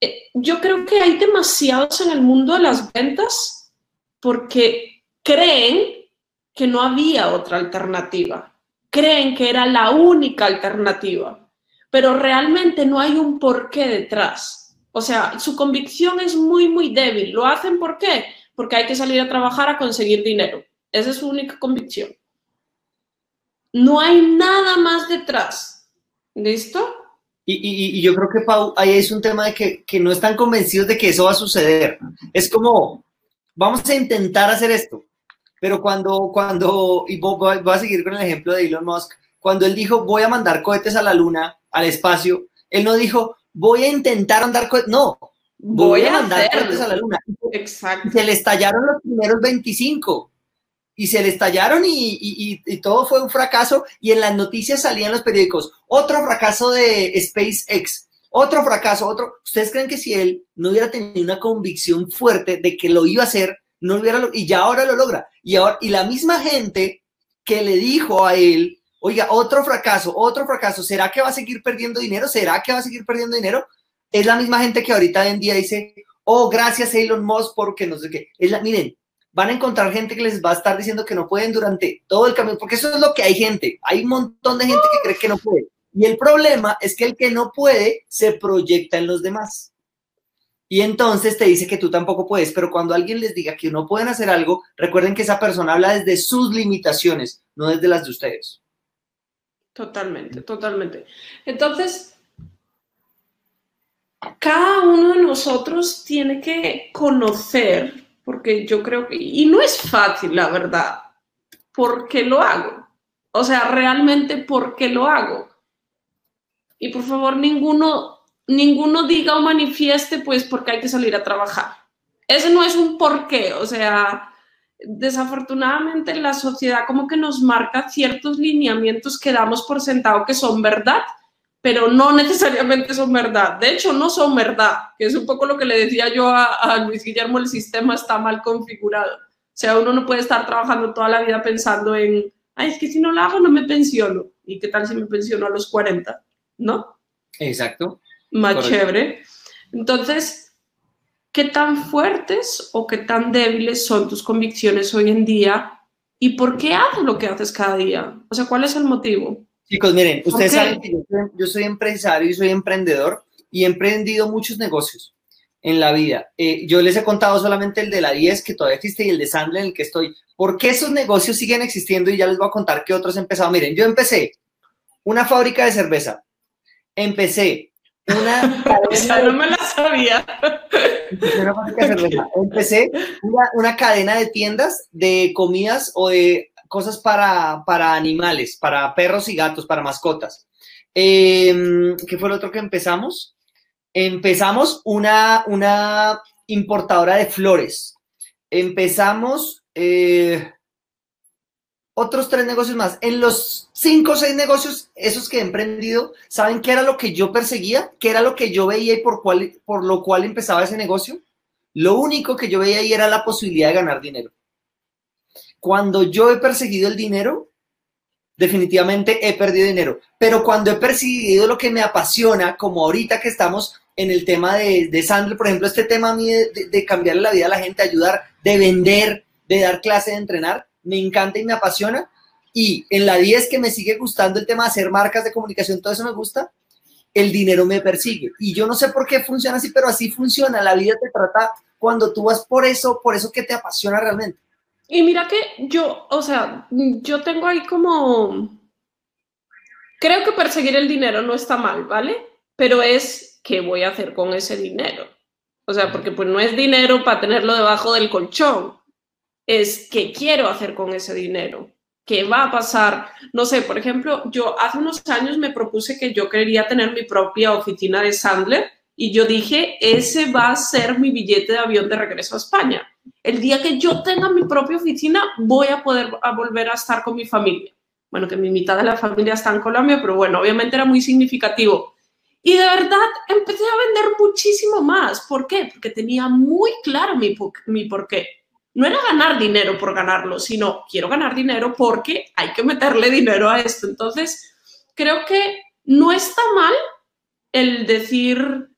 B: Eh, Yo creo que hay demasiados en el mundo de las ventas porque creen que no había otra alternativa. Creen que era la única alternativa, pero realmente no hay un porqué detrás. O sea, su convicción es muy, muy débil. ¿Lo hacen por qué? Porque hay que salir a trabajar a conseguir dinero. Esa es su única convicción. No hay nada más detrás. ¿Listo?
C: Y, y- yo creo que, Pau, ahí es un tema de que, que no están convencidos de que eso va a suceder. Es como, vamos a intentar hacer esto. Pero cuando, cuando, y vo- voy voy a seguir con el ejemplo de Elon Musk, cuando él dijo, voy a mandar cohetes a la luna, al espacio, él no dijo, voy a intentar mandar cohetes, no, voy, a mandar cohetes a la luna.
B: Exacto.
C: Se le estallaron los primeros 25 y se le estallaron y, y- y- y todo fue un fracaso y en las noticias salían los periódicos, otro fracaso de SpaceX, otro fracaso, otro. ¿Ustedes creen que si él no hubiera tenido una convicción fuerte de que lo iba a hacer, no lo hubiera y ya ahora lo logra? Y ahora y la misma gente que le dijo a él, oiga, otro fracaso, otro fracaso, ¿será que va a seguir perdiendo dinero? ¿Será que va a seguir perdiendo dinero? Es la misma gente que ahorita en día dice, oh, gracias Elon Musk porque no sé qué. Es la, miren, van a encontrar gente que les va a estar diciendo que no pueden durante todo el camino, porque eso es lo que hay gente. Hay un montón de gente que cree que no puede. Y el problema es que el que no puede se proyecta en los demás. Y entonces te dice que tú tampoco puedes, pero cuando alguien les diga que no pueden hacer algo, recuerden que esa persona habla desde sus limitaciones, no desde las de ustedes.
B: Totalmente, totalmente. Entonces, cada uno de nosotros tiene que conocer, porque yo creo que, y no es fácil, la verdad, ¿por qué lo hago? O sea, realmente, ¿por qué lo hago? Y por favor, ninguno ninguno diga o manifieste, pues, porque hay que salir a trabajar. Ese no es un porqué, o sea, desafortunadamente la sociedad como que nos marca ciertos lineamientos que damos por sentado que son verdad, pero no necesariamente son verdad. De hecho, no son verdad, que es un poco lo que le decía yo a, a Luis Guillermo, el sistema está mal configurado. O sea, uno no puede estar trabajando toda la vida pensando en, ay, es que si no lo hago no me pensiono. ¿Y qué tal si me pensiono a los 40? ¿No?
C: Exacto.
B: Más chévere. Entonces, ¿qué tan fuertes o qué tan débiles son tus convicciones hoy en día? ¿Y por qué haces lo que haces cada día? O sea, ¿cuál es el motivo?
C: Chicos, miren, ustedes saben que yo soy, yo soy empresario y soy emprendedor y he emprendido muchos negocios en la vida. Eh, yo les he contado solamente el de la 10 que todavía existe y el de Sandler en el que estoy. ¿Por qué esos negocios siguen existiendo? Y ya les voy a contar qué otros he empezado. Miren, yo empecé una fábrica de cerveza. Empecé una...
B: cadena no me la sabía.
C: Empecé una una, cadena de tiendas de comidas o de cosas para, para animales, para perros y gatos, para mascotas. Eh, ¿Qué fue lo otro que empezamos? Empezamos una, una importadora de flores. Empezamos eh, otros tres negocios más. En los cinco o seis negocios, esos que he emprendido, ¿saben qué era lo que yo perseguía? ¿Qué era lo que yo veía y por, cual, por lo cual empezaba ese negocio? Lo único que yo veía ahí era la posibilidad de ganar dinero. Cuando yo he perseguido el dinero, definitivamente he perdido dinero. Pero cuando he perseguido lo que me apasiona, como ahorita que estamos en el tema de, de Sandler, por ejemplo, este tema de, de, cambiarle la vida a la gente, ayudar, de vender, de dar clase, de entrenar, me encanta y me apasiona. Y en la 10 que me sigue gustando el tema de hacer marcas de comunicación, todo eso me gusta, el dinero me persigue. Y yo no sé por qué funciona así, pero así funciona. La vida te trata cuando tú vas por eso, por eso que te apasiona realmente.
B: Y mira que yo, o sea, yo tengo ahí como... Creo que perseguir el dinero no está mal, ¿vale? Pero es qué voy a hacer con ese dinero. O sea, porque pues no es dinero para tenerlo debajo del colchón, es qué quiero hacer con ese dinero, qué va a pasar. No sé, por ejemplo, yo hace unos años me propuse que yo quería tener mi propia oficina de Sandler y yo dije, ese va a ser mi billete de avión de regreso a España. El día que yo tenga mi propia oficina, voy a poder volver a estar con mi familia. Bueno, que mi mitad de la familia está en Colombia, pero bueno, obviamente era muy significativo y de verdad empecé a vender muchísimo más. ¿Por qué? Porque tenía muy claro mi, mi por qué. No era ganar dinero por ganarlo, sino quiero ganar dinero porque hay que meterle dinero a esto. Entonces, creo que no está mal el decir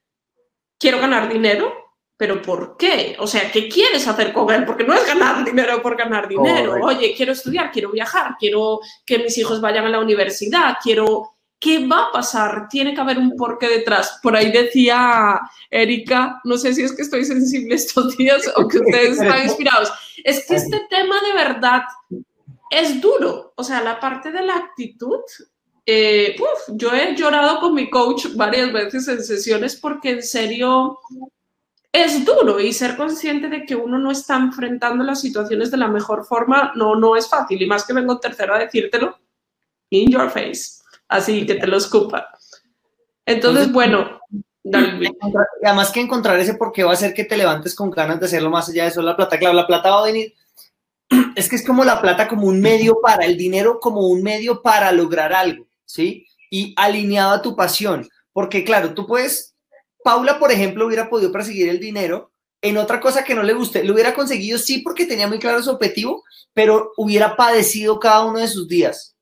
B: quiero ganar dinero, pero ¿por qué? O sea, ¿qué quieres hacer con él? Porque no es ganar dinero por ganar dinero. Oye, quiero estudiar, quiero viajar, quiero que mis hijos vayan a la universidad, quiero ¿qué va a pasar? Tiene que haber un porqué detrás. Por ahí decía Erika, no sé si es que estoy sensible estos días o que ustedes están inspirados, es que este tema de verdad es duro. O sea, la parte de la actitud, eh, uf, yo he llorado con mi coach varias veces en sesiones porque en serio es duro y ser consciente de que uno no está enfrentando las situaciones de la mejor forma no, no es fácil. Y más que vengo tercero a decírtelo, in your face así que te lo escupa. Entonces, bueno,
C: además que encontrar ese por qué va a hacer que te levantes con ganas de hacerlo más allá de eso la plata. Claro, la plata va a venir. Es que es como la plata como un medio para el dinero, como un medio para lograr algo, ¿sí? Y alineado a tu pasión. Porque claro, tú puedes, Paula, por ejemplo, hubiera podido perseguir el dinero en otra cosa que no le guste. Lo hubiera conseguido, sí, porque tenía muy claro su objetivo, pero hubiera padecido cada uno de sus días.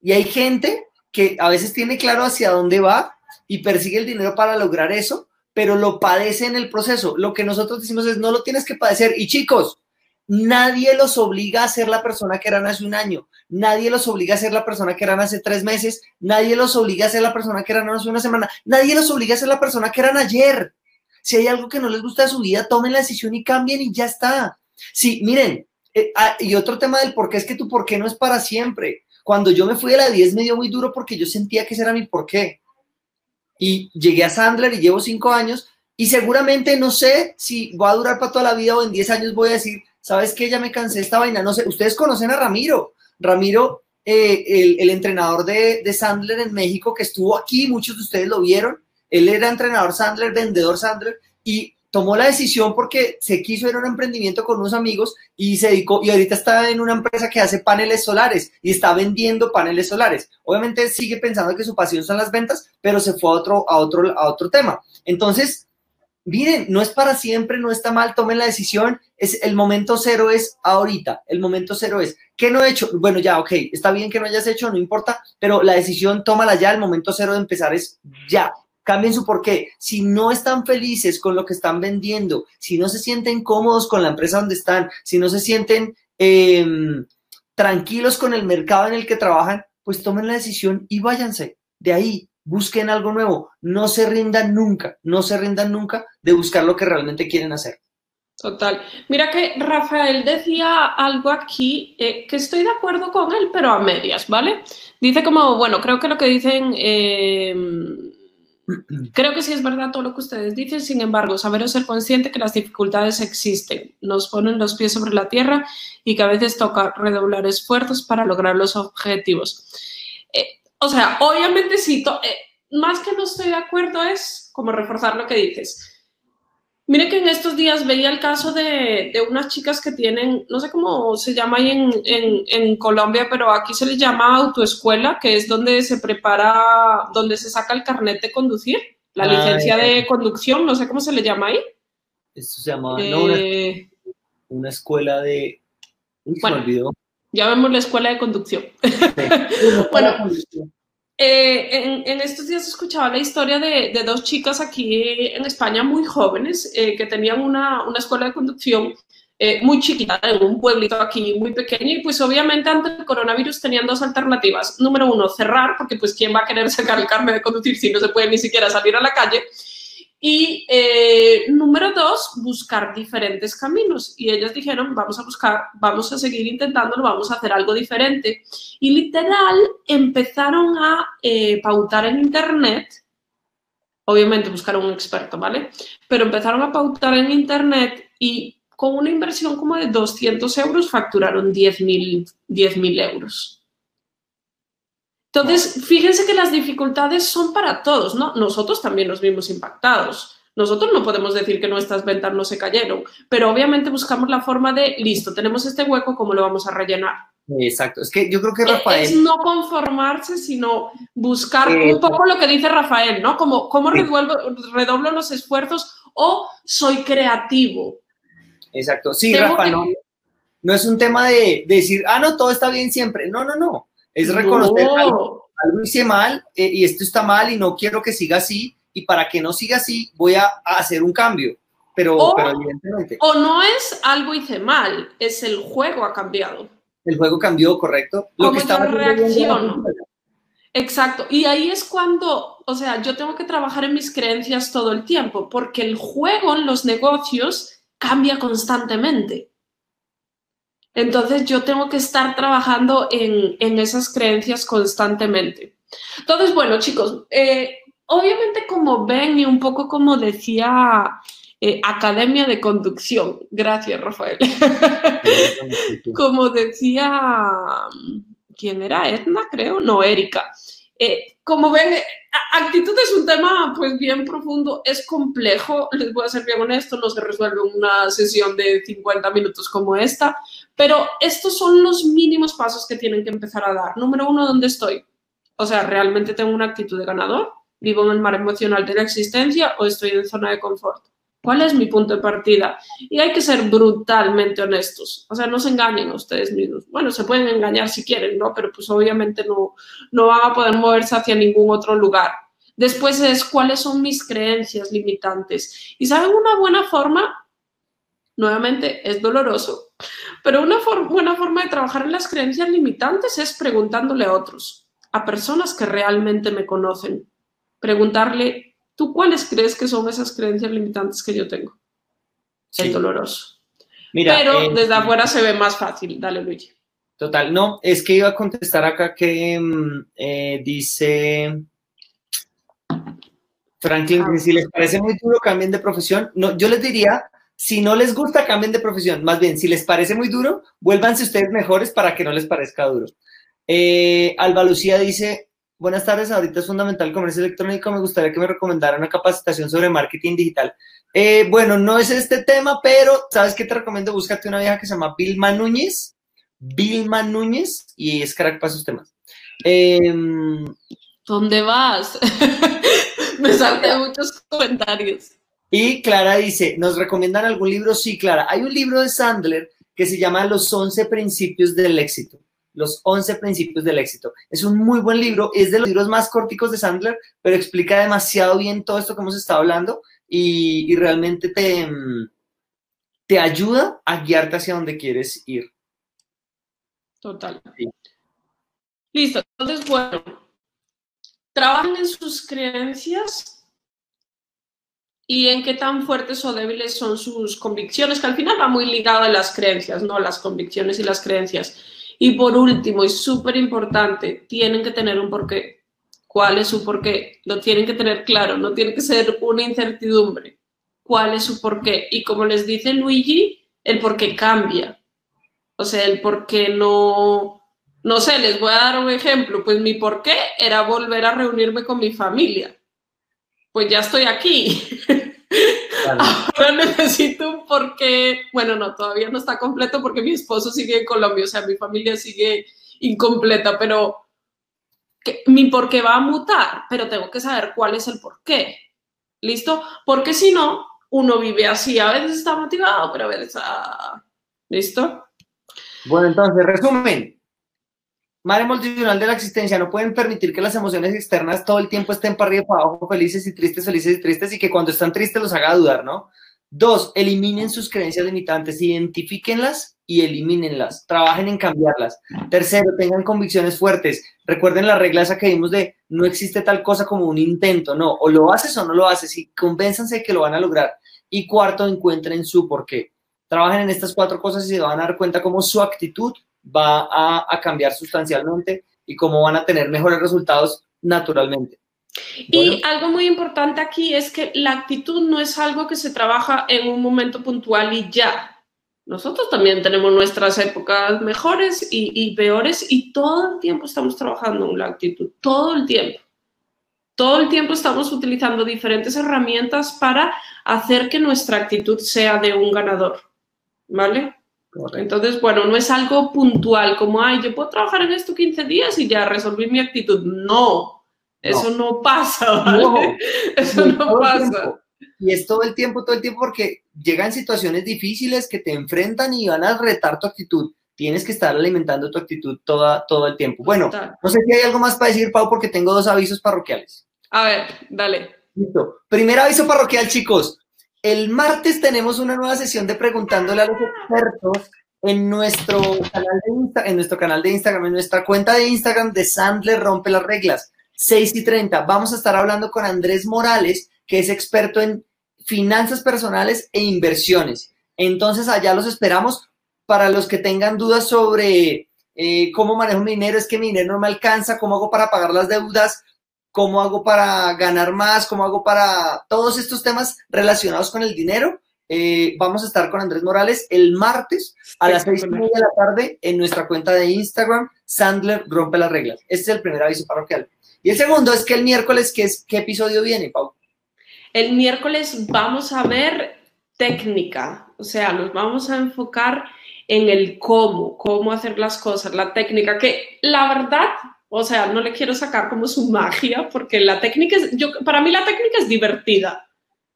C: Y hay gente que a veces tiene claro hacia dónde va y persigue el dinero para lograr eso, pero lo padece en el proceso. Lo que nosotros decimos es, no lo tienes que padecer. Y chicos, nadie los obliga a ser la persona que eran hace un año, nadie los obliga a ser la persona que eran hace tres meses, nadie los obliga a ser la persona que eran hace una semana, nadie los obliga a ser la persona que eran ayer. Si hay algo que no les gusta de su vida, tomen la decisión y cambien y ya está. Sí, miren, eh, ah, y otro tema del por qué es que tu por qué no es para siempre. Cuando yo me fui de la 10 me dio muy duro porque yo sentía que ese era mi porqué. Y llegué a Sandler y llevo cinco años y seguramente no sé si va a durar para toda la vida o en 10 años voy a decir, ¿sabes qué? Ya me cansé esta vaina. No sé, ustedes conocen a Ramiro. Ramiro, eh, el, el, entrenador de, de, Sandler en México que estuvo aquí, muchos de ustedes lo vieron. Él era entrenador Sandler, vendedor Sandler, y tomó la decisión porque se quiso ir a un emprendimiento con unos amigos y se dedicó, y ahorita está en una empresa que hace paneles solares y está vendiendo paneles solares. Obviamente sigue pensando que su pasión son las ventas, pero se fue a otro, a otro, a otro tema. Entonces, miren, no es para siempre, no está mal, tomen la decisión. Es, el momento cero es ahorita, el momento cero es, ¿qué no he hecho? Bueno, ya, ok, está bien que no hayas hecho, no importa, pero la decisión tómala ya, el momento cero de empezar es ya, Cambien su porqué. Si no están felices con lo que están vendiendo, si no se sienten cómodos con la empresa donde están, si no se sienten em, tranquilos con el mercado en el que trabajan, pues tomen la decisión y váyanse. De ahí, busquen algo nuevo. No se rindan nunca, no se rindan nunca de buscar lo que realmente quieren hacer.
B: Total. Mira que Rafael decía algo aquí eh, que estoy de acuerdo con él, pero a medias, ¿vale? Dice como, bueno, creo que lo que dicen em, Creo que sí es verdad todo lo que ustedes dicen, sin embargo, saber o ser consciente que las dificultades existen, nos ponen los pies sobre la tierra y que a veces toca redoblar esfuerzos para lograr los objetivos. Eh, o sea, obviamente sí, eh, más que no estoy de acuerdo es como reforzar lo que dices. Mire que en estos días veía el caso de, unas chicas que tienen, no sé cómo se llama ahí en, Colombia, pero aquí se le llama autoescuela, que es donde se prepara, donde se saca el carnet de conducir, la ah, licencia de conducción, no sé cómo se le llama ahí.
C: Esto se llama, eh, una, escuela de... Uy,
B: bueno, me olvidó. Ya vemos la escuela de conducción. bueno, eh, en, estos días escuchaba la historia de, dos chicas aquí en España muy jóvenes eh, que tenían una, escuela de conducción eh, muy chiquita en un pueblito aquí muy pequeño y pues obviamente ante el coronavirus tenían dos alternativas. Número uno, cerrar porque pues quién va a querer sacar el carnet de conducir si no se puede ni siquiera salir a la calle. Y eh, número dos, buscar diferentes caminos. Y ellos dijeron, vamos a buscar, vamos a seguir intentándolo, vamos a hacer algo diferente. Y literal empezaron a eh, pautar en Internet. Obviamente buscaron un experto, ¿vale? Pero empezaron a pautar en Internet y con una inversión como de 200 euros facturaron 10.000 euros. Entonces, fíjense que las dificultades son para todos, ¿no? Nosotros también nos vimos impactados. Nosotros no podemos decir que nuestras ventas no se cayeron, pero obviamente buscamos la forma de, listo, tenemos este hueco, ¿cómo lo vamos a rellenar?
C: Exacto, es que yo creo que
B: e-, Rafael... Es no conformarse, sino buscar un poco lo que dice Rafael, ¿no? Como, ¿Cómo redoblo los esfuerzos o soy creativo?
C: Exacto, sí, Rafa, no, no, es un tema de, de decir, ah, no, todo está bien siempre. No, no, no es reconocer algo, algo, hice mal eh, y esto está mal y no quiero que siga así y para que no siga así voy a, hacer un cambio. Pero,
B: o,
C: evidentemente.
B: O no es algo hice mal, es el juego ha cambiado.
C: El juego cambió, correcto.
B: Lo que estaba reacciono. Exacto. Y ahí es cuando, o sea, yo tengo que trabajar en mis creencias todo el tiempo, porque el juego en los negocios cambia constantemente. Entonces yo tengo que estar trabajando en, esas creencias constantemente. Entonces, bueno, chicos, eh, obviamente como ven y un poco como decía eh, Academia de Conducción, gracias Rafael, como decía, ¿quién era? Edna, creo, no, Erika. Eh, como ven, actitud es un tema pues bien profundo, es complejo, les voy a ser bien honesto, no se resuelve en una sesión de 50 minutos como esta, pero estos son los mínimos pasos que tienen que empezar a dar. Número uno, ¿dónde estoy? O sea, ¿realmente tengo una actitud de ganador? ¿Vivo en el mar emocional de la existencia o estoy en zona de confort? ¿Cuál es mi punto de partida? Y hay que ser brutalmente honestos. O sea, no se engañen a ustedes mismos. Bueno, se pueden engañar si quieren, ¿no? Pero pues obviamente no, no van a poder moverse hacia ningún otro lugar. Después es cuáles son mis creencias limitantes. Y saben una buena forma, nuevamente es doloroso, pero una buena forma de trabajar en las creencias limitantes es preguntándole a otros, a personas que realmente me conocen. Preguntarle ¿Tú cuáles crees que son esas creencias limitantes que yo tengo? Es doloroso. Mira, Pero eh, desde afuera se ve más fácil. Dale, Luigi.
C: Total, no, es que iba a contestar acá que mm, eh, dice Franklin, ah, si les parece muy duro, cambien de profesión. No, yo les diría, si no les gusta, cambien de profesión. Más bien, si les parece muy duro, vuélvanse ustedes mejores para que no les parezca duro. Eh, Alba Lucía dice, Buenas tardes, ahorita es fundamental el comercio electrónico. Me gustaría que me recomendara una capacitación sobre marketing digital. Eh, bueno, no es este tema, pero ¿sabes qué te recomiendo? Búscate una vieja que se llama Vilma Núñez. Vilma Núñez y es crack para esos temas. Em,
B: ¿Dónde vas? me saltan muchos comentarios.
C: Y Clara dice, ¿nos recomiendan algún libro? Sí, Clara. Hay un libro de Sandler que se llama Los 11 Principios del Éxito. Los 11 Principios del Éxito. Es un muy buen libro, es de los libros más corticos de Sandler, pero explica demasiado bien todo esto que hemos estado hablando y, realmente te, mm, te ayuda a guiarte hacia donde quieres ir.
B: Total. Listo. Entonces, bueno, trabajen en sus creencias y en qué tan fuertes o débiles son sus convicciones, que al final va muy ligado a las creencias, ¿no? Las convicciones y las creencias. Y por último, y súper importante, tienen que tener un porqué. ¿Cuál es su porqué? Lo tienen que tener claro, no tiene que ser una incertidumbre. ¿Cuál es su porqué? Y como les dice Luigi, el porqué cambia. O sea, el porqué no, no sé, les voy a dar un ejemplo. Pues mi porqué era volver a reunirme con mi familia. Pues ya estoy aquí. Ahora necesito un porqué. Bueno, no, todavía no está completo porque mi esposo sigue en Colombia, o sea, mi familia sigue incompleta, pero mi porqué va a mutar, pero tengo que saber cuál es el porqué. ¿Listo? Porque si no, uno vive así, a veces está motivado, pero a veces... Ah, ¿Listo?
C: Bueno, entonces, resumen. Madre multidimensional de la existencia, no pueden permitir que las emociones externas todo el tiempo estén para arriba y para abajo, felices y tristes, felices y tristes, y que cuando están tristes los haga dudar, ¿no? Dos, eliminen sus creencias limitantes, identifíquenlas y elimínenlas, trabajen en cambiarlas. Tercero, tengan convicciones fuertes. Recuerden la regla esa que vimos de no existe tal cosa como un intento, no, o lo haces o no lo haces y convénzanse de que lo van a lograr. Y cuarto, encuentren su porqué. Trabajen en estas cuatro cosas y se van a dar cuenta cómo su actitud va a, cambiar sustancialmente y cómo van a tener mejores resultados naturalmente.
B: Y algo muy importante aquí es que la actitud no es algo que se trabaja en un momento puntual y ya. Nosotros también tenemos nuestras épocas mejores y, y, peores y todo el tiempo estamos trabajando en la actitud, todo el tiempo. Todo el tiempo estamos utilizando diferentes herramientas para hacer que nuestra actitud sea de un ganador. ¿Vale? Entonces, bueno, no es algo puntual como, ay, yo puedo trabajar en esto 15 días y ya resolví mi actitud. No, eso no, pasa, ¿vale? eso no pasa.
C: Y es todo el tiempo, todo el tiempo, porque llegan situaciones difíciles que te enfrentan y van a retar tu actitud. Tienes que estar alimentando tu actitud toda, todo el tiempo. Bueno, no sé si hay algo más para decir, Pau, porque tengo dos avisos parroquiales.
B: A ver, dale.
C: Listo. Primer aviso parroquial, chicos. El martes tenemos una nueva sesión de preguntándole a los expertos en nuestro canal de, en nuestro canal de Instagram, en nuestra cuenta de Instagram de Sandler Rompe las Reglas, 6 y 30. Vamos a estar hablando con Andrés Morales, que es experto en finanzas personales e inversiones. Entonces, allá los esperamos. Para los que tengan dudas sobre eh, cómo manejo mi dinero, es que mi dinero no me alcanza, cómo hago para pagar las deudas, cómo hago para ganar más, cómo hago para todos estos temas relacionados con el dinero. Eh, vamos a estar con Andrés Morales el martes a las seis y media de la tarde en nuestra cuenta de Instagram, Sandler Rompe las Reglas. Este es el primer aviso parroquial. Y el segundo es que el miércoles, ¿qué, es, qué episodio viene, Pau?
B: El miércoles vamos a ver técnica, o sea, nos vamos a enfocar en el cómo, cómo hacer las cosas, la técnica, que la verdad o sea, no le quiero sacar como su magia, porque la técnica es, yo, para mí la técnica es divertida.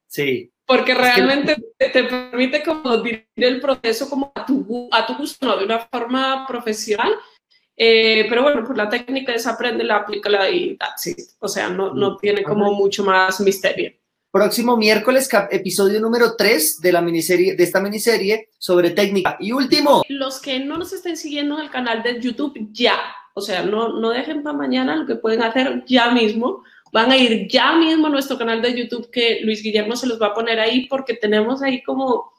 C: Sí.
B: Porque realmente te, permite como dirigir el proceso como a tu, a tu gusto, ¿no? De una forma profesional. Eh, pero bueno, pues la técnica es la aplícala y that's it. O sea, no, no mm. tiene como mucho más misterio.
C: Próximo miércoles, episodio número 3 de la miniserie, de esta miniserie sobre técnica. Y último.
B: Los que no nos estén siguiendo en el canal de YouTube, ya o sea, no, no dejen para mañana lo que pueden hacer ya mismo. Van a ir ya mismo a nuestro canal de YouTube que Luis Guillermo se los va a poner ahí porque tenemos ahí como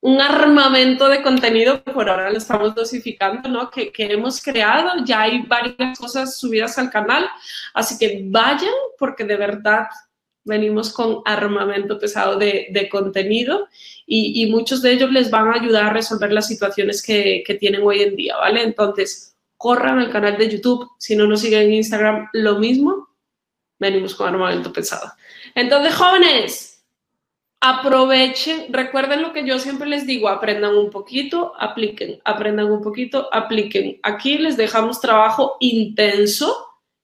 B: un armamento de contenido que por ahora lo estamos dosificando, ¿no? Que, que, hemos creado, ya hay varias cosas subidas al canal, así que vayan porque de verdad venimos con armamento pesado de, de contenido y, y, muchos de ellos les van a ayudar a resolver las situaciones que, que tienen hoy en día, ¿vale? Entonces, corran al canal de YouTube. Si no nos siguen en Instagram, lo mismo. Venimos con armamento pesado. Entonces, jóvenes, aprovechen, recuerden lo que yo siempre les digo, aprendan un poquito, apliquen, aprendan un poquito, apliquen. Aquí les dejamos trabajo intenso,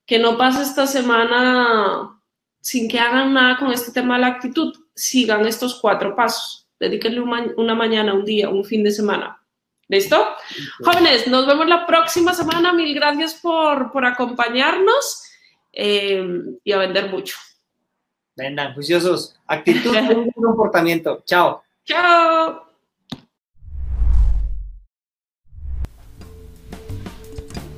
B: que no pase esta semana sin que hagan nada con este tema de la actitud. Sigan estos cuatro pasos. Dedíquenle una mañana, un día, un fin de semana. ¿Listo? Jóvenes, nos vemos la próxima semana. Mil gracias por, por acompañarnos eh, y a vender mucho.
C: Vendan, juiciosos. Actitud, comportamiento. Chao.
B: Chao.